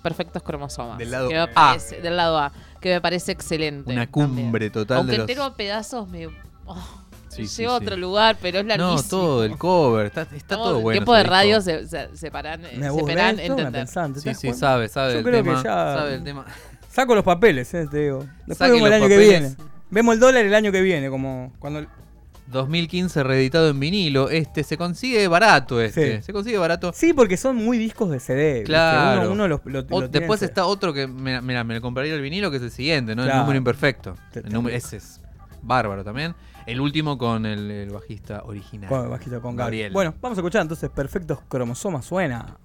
Perfectos cromosomas. Del lado que me A. parece- Del lado A. Que me parece excelente. Una cumbre total Aunque de los... entero a pedazos me. oh, Sí, sí, lleva a sí. otro lugar, pero es larguísimo. No, todo, el cover, está, está todo en bueno. tiempo ese de radio se, se, separan, Me se aburre, esperan es toda una entender. pensante, ¿te Sí, sí, cuenta? sabe, sabe Yo el creo tema. que ya Sabe el tema. saco los papeles, eh, te digo. Después vemos el año que papeles. viene. Vemos el dólar el año que viene, como cuando 2015 reeditado en vinilo. Este se consigue barato este. Sí. Se consigue barato. Sí, porque son muy discos de CD. Claro. Uno, uno los- lo- después está otro que, mira, mira, me lo compraría el vinilo, que es el siguiente, ¿no? Claro. El número imperfecto. El número, ese es bárbaro también. El último con el, el bajista original. Con, bajito con Gabriel. Gabriel. Bueno, vamos a escuchar entonces Perfectos Cromosomas. Suena.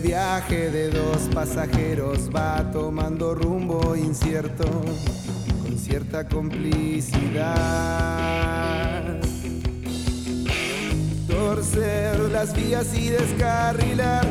Viaje de dos pasajeros va tomando rumbo incierto, con cierta complicidad, torcer las vías y descarrilar,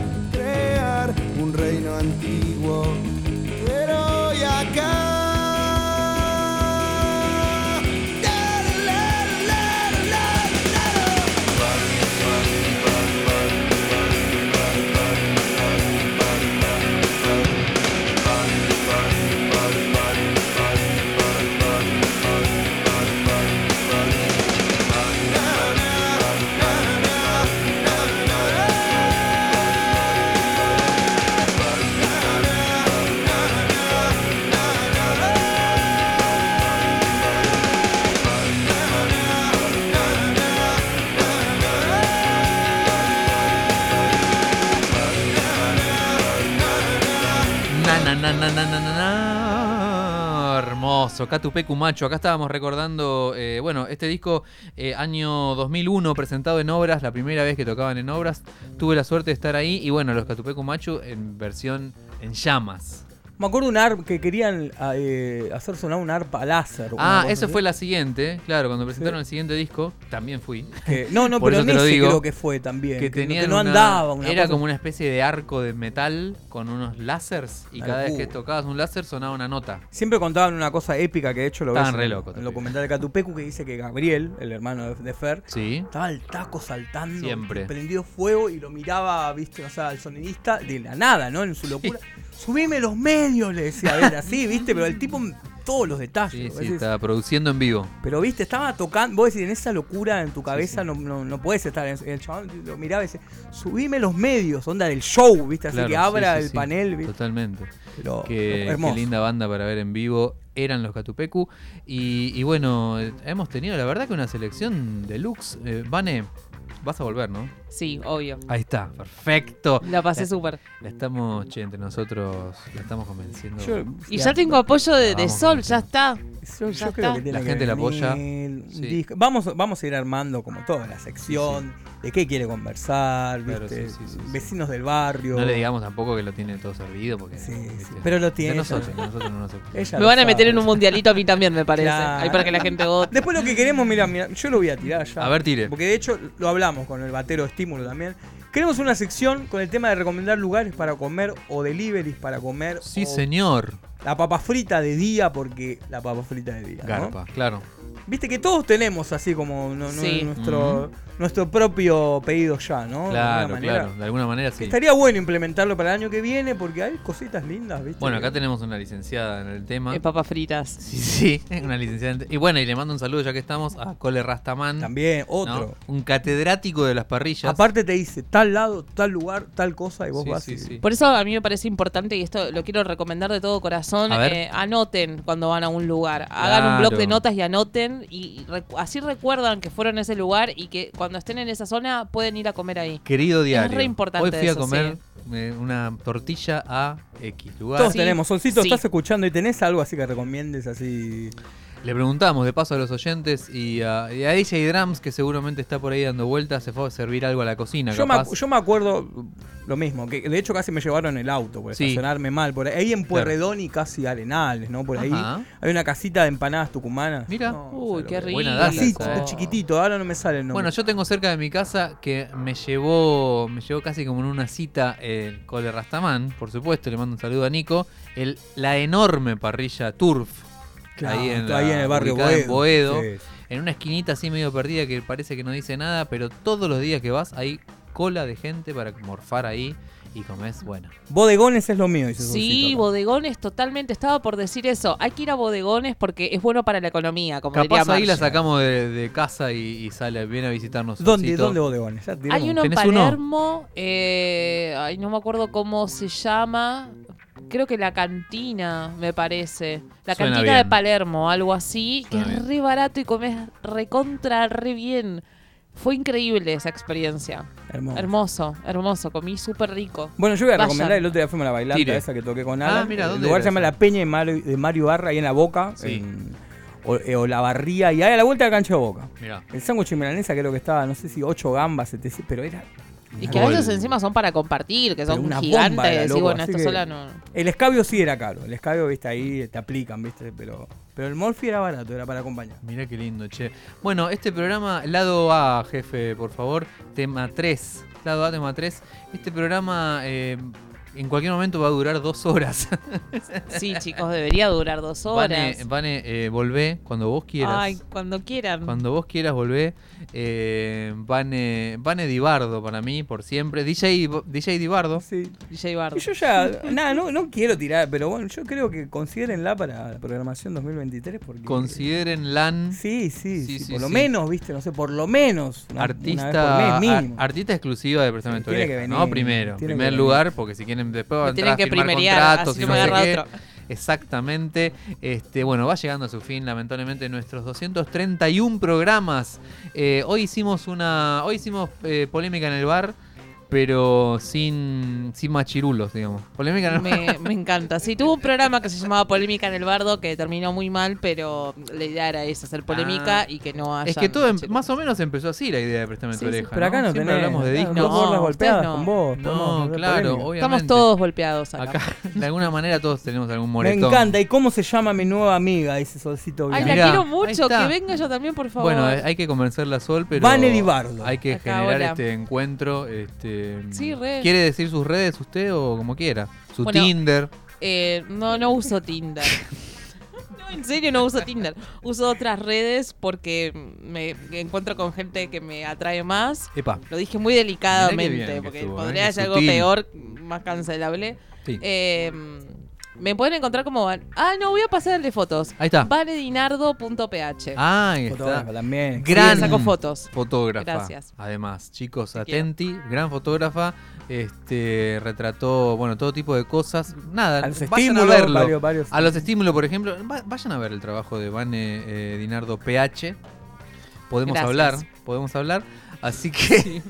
Hermoso, Catupecu Macho. Acá estábamos recordando, eh, bueno, este disco, eh, año 2001, presentado en obras, la primera vez que tocaban en obras. Tuve la suerte de estar ahí y bueno, los Catupecu Macho en versión en llamas. Me acuerdo un arpa que querían eh, hacer sonar un arpa láser. una Ah, así. fue la siguiente, claro, cuando presentaron el siguiente disco, también fui. Que- no, no, Por pero eso en ese digo, creo que fue también. Que, que, que no una- andaba. Una era cosa- como una especie de arco de metal con unos láseres y cada vez que locura. tocabas un láser sonaba una nota. Siempre contaban una cosa épica que de hecho lo ves Estaban re en, locos, en el documental de Catupecu que dice que Gabriel, el hermano de, de Fer, Sí. estaba al taco saltando, Siempre. prendió fuego y lo miraba, viste, o sea, al sonidista de la nada, ¿no? En su locura. Subime los medios, le decía a él así, viste, pero el tipo todos los detalles. Sí, sí, estaba produciendo en vivo. Pero viste, estaba tocando, vos decís, en esa locura en tu cabeza No, no, no puedes estar. En, el chabón lo miraba y decía, subime los medios, onda del show, viste, así Claro, que abra el panel, viste. Totalmente. Pero Qué, hermoso. qué linda banda para ver en vivo eran los Catupecu. Y, y bueno, hemos tenido la verdad que una selección deluxe. Eh, Vane, vas a volver, ¿no? Sí, obvio. Ahí está, perfecto. La pasé La- súper. La estamos, che, entre nosotros la estamos convenciendo. Yo- Y ya tengo apoyo de, Sol, ya está. Yo, Ya yo creo está. que tiene La que gente la apoya. Sí. Vamos, vamos a ir armando como toda la sección de qué quiere conversar, Claro, ¿viste? sí, sí, sí, sí. vecinos del barrio. No le digamos tampoco que lo tiene todo servido porque. pero lo tiene De nosotros, de nosotros no nos Me lo van a sabe. meter en un mundialito a mí también, me parece. Claro. Ahí para que la gente vote. Después lo que queremos, mira, mira, yo lo voy a tirar ya. A ver, tire. Porque de hecho lo hablamos con el batero estímulo también. Queremos una sección con el tema de recomendar lugares para comer o deliveries para comer. Sí, o señor. La papa frita de día, porque la papa frita de día. ¿no? Garpa, claro. Viste que todos tenemos así como no- no- Sí. nuestro, nuestro propio pedido ya, ¿no? De alguna Claro, manera. claro. De alguna manera sí. Estaría bueno implementarlo para el año que viene porque hay cositas lindas, ¿viste? Bueno, acá tenemos una licenciada en el tema. Eh, papas fritas. Sí, sí, una licenciada. en- Y bueno, y le mando un saludo ya que estamos a Cole Rastaman. También, ¿no? otro. Un catedrático de las parrillas. Aparte te dice tal lado, tal lugar, tal cosa y vos Sí, vas sí, y- sí. Por eso a mí me parece importante, y esto lo quiero recomendar de todo corazón, A ver. eh, anoten cuando van a un lugar. Hagan un blog de notas y anoten. Y recu- así recuerdan que fueron a ese lugar y que cuando estén en esa zona pueden ir a comer ahí. Querido diario. Es re importante Hoy fui a comer sí. una tortilla a X lugar. Todos Sí, tenemos. Solcito, sí. estás escuchando y tenés algo así que recomiendes así. Le preguntamos de paso a los oyentes y a, y a DJ Drums, que seguramente está por ahí dando vueltas, se fue a servir algo a la cocina. Yo me, capaz. yo me acuerdo lo mismo, que de hecho casi me llevaron el auto por Sí. estacionarme mal. Por ahí, ahí en Puerredón y casi Arenales, ¿no? Por ahí Ajá. hay una casita de empanadas tucumanas. Mira. No, Uy, ¿sabes qué rico. Buena data Así, esa, eh. chiquitito, ahora no me sale el nombre. Bueno, yo tengo cerca de mi casa que me llevó, me llevó casi como en una cita el Cole Rastaman, por supuesto, le mando un saludo a Nico, el, la enorme parrilla Turf, Claro, ahí, en ahí el barrio ubicada en Boedo. Boedo, Sí. en una esquinita así medio perdida que parece que no dice nada, pero todos los días que vas hay cola de gente para morfar ahí y comes, bueno. Bodegones es lo mío, dice Sí, Solcito bodegones, totalmente. Estaba por decir eso. Hay que ir a bodegones porque es bueno para la economía, como diría Capaz ahí la sacamos de, de casa y, y sale, viene a visitarnos. ¿Dónde, Solcito. ¿Dónde bodegones? Hay uno en. Palermo, eh, ay, no me acuerdo cómo se llama. Creo que la cantina, me parece. La Suena cantina de. Palermo, algo así, Suena que es re barato y comes recontra, re bien. Fue increíble esa experiencia. Hermoso. Hermoso, hermoso. Comí súper rico. Bueno, yo voy a Vayan. recomendar, el otro día fuimos a la bailanta Tire. esa que toqué con Ah, Alan. mira, el ¿dónde lugar era se llama esa? La Peña de Mario, de Mario Barra, ahí en La Boca. Sí. en- o, eh, o La Barría, y ahí a la vuelta de la cancha de Boca. Mirá. El sándwich milanesa creo que estaba, no sé si 8 gambas, 700, pero era... Y que a veces encima son para compartir, que son una bomba era, gigantes. Y bueno, esto sola no. El escabio sí era caro, el escabio, viste, ahí te aplican, viste, pero... Pero el Morphy era barato, era para acompañar. Mirá qué lindo, che. Bueno, este programa, lado A, jefe, por favor, tema 3. Lado A, tema 3. Este programa eh, en cualquier momento va a durar dos horas. Sí, chicos, debería durar dos Vane, horas. Vane, eh, volvé cuando vos quieras. Ay, cuando quieran. Cuando vos quieras volvé. Eh, Vane, Vane Dibardo para mí, por siempre. DJ, DJ Dibardo. Sí. DJ Bardo. Y yo ya, nada, no, no quiero tirar, pero bueno, yo creo que considérenla para la programación 2023 porque... Consideren LAN. Sí, sí, sí, Sí, sí, por lo sí. menos, viste, no sé, por lo menos. una- una Artista, vez por mes mínimo. ar- artista exclusiva de tu Tiene que ¿no? Primero, tiene primer lugar, porque si quieren después va a tienen a que firmar contratos y no no me sé agarra qué. otro. Exactamente. Este, bueno, va llegando a su fin, lamentablemente, nuestros 231 programas. Eh, hoy hicimos una. Hoy hicimos eh, polémica en el bar. Pero sin, sin machirulos, digamos. Polémica no. Me, me encanta. Sí, tuvo un programa que se llamaba Polémica en el Bardo que terminó muy mal, pero la idea era esa, hacer polémica Ah. y que no haya. Es que todo em- más o menos empezó así la idea de Préstame tu Sí, sí, oreja. Pero acá no Siempre tenés. hablamos de discos. No, golpeadas no. con vos. No, claro, polémica. obviamente. Estamos todos golpeados acá. Acá, de alguna manera, todos tenemos algún Me moretón. encanta. ¿Y cómo se llama mi nueva amiga? Dice Solcito Ay, la Mirá, quiero mucho. Que venga ella también, por favor. Bueno, hay que convencerla a Sol, pero Vane Di Bardo. hay que Acá, generar hola. este encuentro. Este, Sí, re. ¿Quiere decir sus redes usted o como quiera? Su Bueno, Tinder. Eh, no, no uso Tinder. No, en serio no uso Tinder. Uso otras redes porque me encuentro con gente que me atrae más. Epa. Lo dije muy delicadamente porque estuvo, ¿eh? podría Qué ser algo peor, más cancelable. Sí. Eh, me pueden encontrar como... Van- Ah, no, voy a pasar el de fotos. Ahí está. Vanedinardo.ph. Ah, ahí Fotógrafa está. también. Gran Sí, saco fotos. fotógrafa. Gracias. Además, chicos, Te quiero. atenti, gran fotógrafa. Este retrató, bueno, todo tipo de cosas. Nada, A los vayan a estímulos, verlo. varios- varios- A los estímulos, por ejemplo, va- vayan a ver el trabajo de Vane eh, Dinardo PH. Podemos Gracias. hablar, podemos hablar. Así que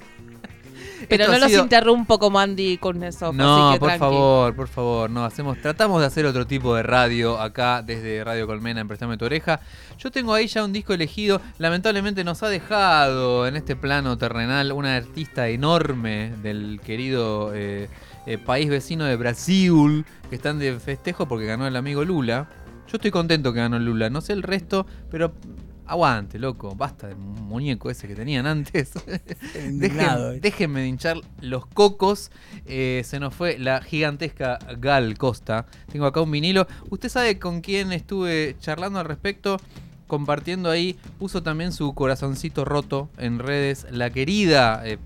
Pero Esto no los sido- interrumpo como Andy Kuznetsov, No, así que por tranqui. favor, por favor, no hacemos, tratamos de hacer otro tipo de radio acá desde Radio Colmena en Prestame tu oreja. Yo tengo ahí ya un disco elegido, lamentablemente nos ha dejado en este plano terrenal una artista enorme del querido eh, eh, país vecino de Brasil, que están de festejo porque ganó el amigo Lula. Yo estoy contento que ganó Lula, no sé el resto, pero aguante, loco, basta del muñeco ese que tenían antes. Dejen- eh. déjenme de hinchar los cocos. Eh, se nos fue la gigantesca Gal Costa. Tengo acá un vinilo. Usted sabe con quién estuve charlando al respecto. Compartiendo ahí. Puso también su corazoncito roto en redes. La querida, eh,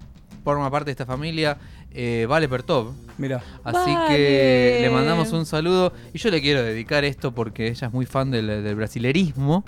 forma parte de esta familia, eh, Vale Pertov. Mira. Así Vale. que le mandamos un saludo. Y yo le quiero dedicar esto porque ella es muy fan del, del brasilerismo.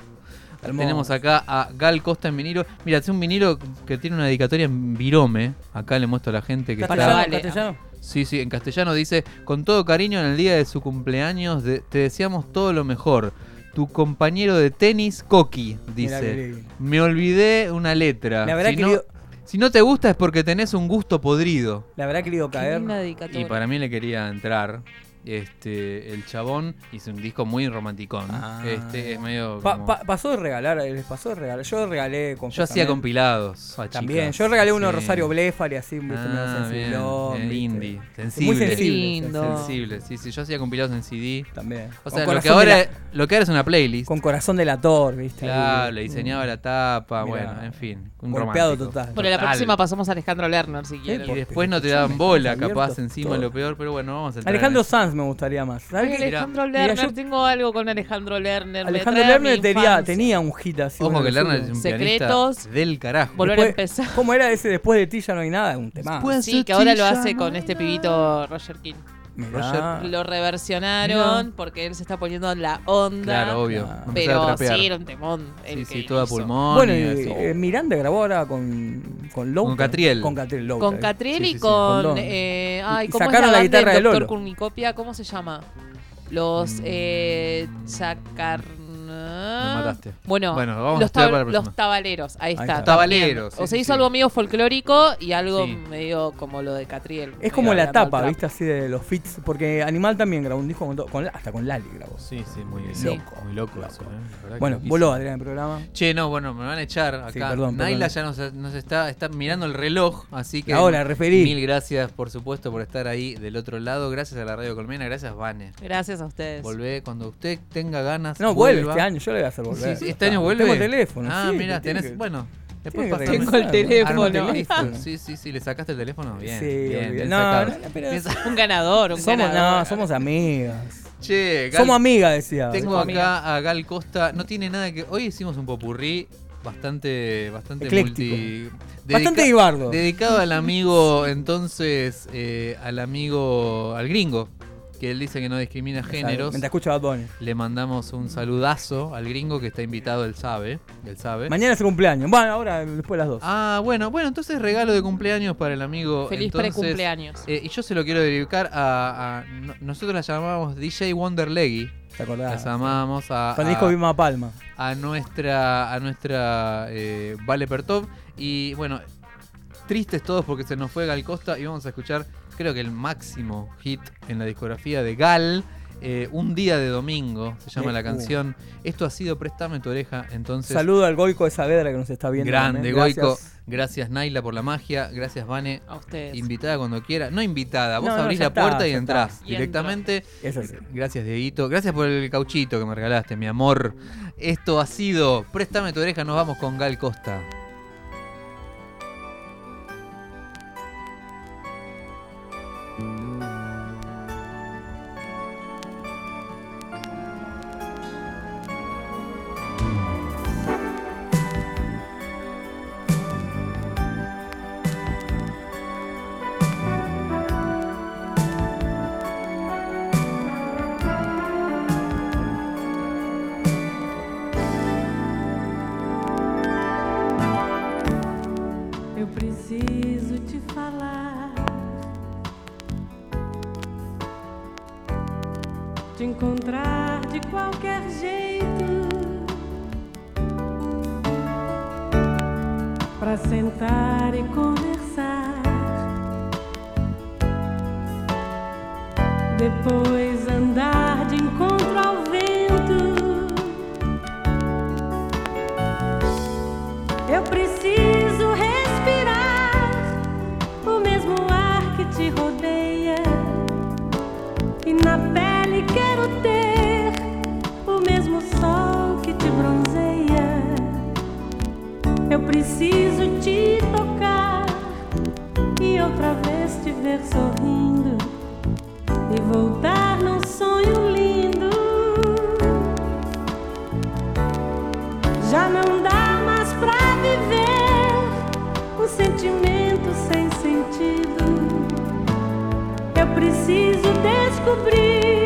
Hermoso. Tenemos acá a Gal Costa en vinilo. Mira, es un vinilo que tiene una dedicatoria en virome. Acá le muestro a la gente que Para está. Vale. ¿Castellano? Sí, sí, en castellano dice: Con todo cariño, en el día de su cumpleaños, de- te deseamos todo lo mejor. Tu compañero de tenis, Coqui, dice. Me olvidé una letra. La verdad si, que no, digo- si no te gusta es porque tenés un gusto podrido. Le habrá querido Qué caer. linda dedicatoria. Y para mí le quería entrar. Este, el chabón hizo un disco muy romanticón. Ah. Este es medio. Pa- como- pa- pasó de regalar, les pasó de regalar. Yo regalé con Yo hacía compilados. a También, chicas. yo regalé uno Sí. Rosario Blefari así, viste, medio Ah, sensiblón, bien, indie, Muy sensible. sensible. Lindo. Sensible, sí, sí, yo hacía compilados en CD. También. O sea, lo que, ahora, de lo que ahora es una playlist. Con corazón de tor, viste. Claro, le diseñaba la tapa, Mirá. bueno, en fin. Un Golpeado romántico. total. Bueno, la Total. próxima pasamos a Alejandro Lerner si quieren. Y después no te dan bola, capaz encima lo peor, pero bueno, vamos a entrar Alejandro eso. Me gustaría más. ¿Sabes qué? Alejandro Mira, Lerner, yo- tengo algo con Alejandro Lerner. me Alejandro trae a mi Lerner tenía, infancia. tenía un hit así. Ojo que Lerner es un Secretos. pianista del carajo. Volver a Después- empezar. ¿Cómo era ese después de ti ya no hay nada? Un tema. Después- Sí, que ahora lo hace con este pibito Roger King. Mirá. Lo reversionaron porque él se está poniendo en la onda. Claro, obvio. Claro. Empezar a Pero sí, era un temón. el Sí, que sí, toda hizo. pulmón. Bueno, y eh, Miranda grabó ahora con con. Con Catriel. Con Catriel. Con Catriel Sí, y con. con eh, ay, ¿cómo sacaron es la la, guitarra del Doctor Lolo. Cornucopia? ¿Cómo se llama? Los. Eh, Sacar. Me mataste. Bueno, Bueno, vamos a los, estudiar tab- para la próxima. los tabaleros, ahí, Ahí está. está. Tabaleros, sí, o se sí, hizo sí. algo medio folclórico y algo Sí. medio como lo de Catriel. Es como la tapa. ¿viste? Así de los fits. Porque Animal también grabó un disco con, to- con- hasta con Lali grabó. Sí, sí, muy Sí. loco. Muy loco, eso, ¿eh? La verdad que Bueno, loquísimo. voló Adrián el programa. Che, no, bueno, me van a echar acá. Sí, perdón, Naila perdón. ya nos, nos está, está mirando el reloj, así que. Ahora, referí. Mil gracias, por supuesto, por estar ahí del otro lado. Gracias a la Radio Colmena, gracias, Vane. Gracias a ustedes. Volvé cuando usted tenga ganas. No, vuelve vuelva. este año, yo le voy a hacer volver. Sí, sí, Ya este está. año vuelve. Tengo teléfono. Ah, sí, mira, tenés. que- Bueno, después regresar, Tengo el teléfono. Sí, sí, sí, le sacaste el teléfono. Bien. Sí, bien, No, pero- Un ganador, un Somos, ganador. no, somos amigas. Che, Gal- Somos amigas, decía. Tengo Somos acá a Gal Costa. No tiene nada que. Hoy hicimos un popurrí bastante, bastante Ecléctico. multi. Bastante guibardo. Dedicado al amigo, entonces, eh, al amigo, al gringo, que él dice que no discrimina géneros. Mientras escucha Bad Bunny. Le mandamos un saludazo al gringo que está invitado, él sabe. Él sabe. Mañana es su cumpleaños. Bueno, ahora después de las dos. Ah, bueno, bueno, entonces regalo de cumpleaños para el amigo. Feliz entonces, precumpleaños. eh, y yo se lo quiero dedicar a. a- no- nosotros la llamábamos DJ Wonder Leggy. ¿Te acordás? La llamábamos a. Con el a- disco Vilma Palma. a nuestra a nuestra eh, Vale Pertov y bueno tristes todos porque se nos fue Gal Costa y vamos a escuchar, creo que el máximo hit en la discografía de Gal. eh, un día de domingo se llama Eh, la uh. canción. Esto ha sido Préstame tu oreja. Entonces, Saludo al Goico de Saavedra que nos está viendo. grande, también. Goico. Gracias. Gracias, Naila, por la magia. Gracias, Vane. A ustedes. Invitada cuando quiera. No invitada, vos No, abrís la está, puerta y entrás está. Y directamente. Es así. Gracias, Dieguito. Gracias por el cauchito que me regalaste, mi amor. Esto ha sido Préstame tu oreja. Nos vamos con Gal Costa. Preciso te tocar e outra vez te ver sorrindo e voltar num sonho lindo. Já não dá mais pra viver um sentimento sem sentido. Eu preciso descobrir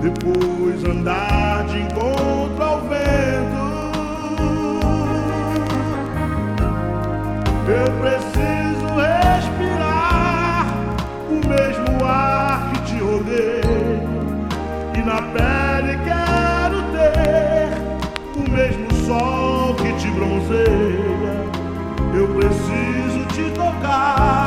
depois andar de encontro ao vento. Eu preciso respirar o mesmo ar que te rodeia e na pele quero ter o mesmo sol que te bronzeia. Eu preciso te tocar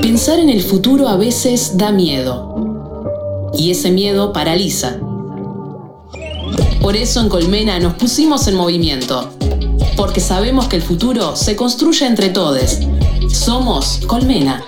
Pensar en el futuro a veces da miedo. Y ese miedo paraliza. Por eso en Colmena nos pusimos en movimiento. Porque sabemos que el futuro se construye entre todos. Somos Colmena.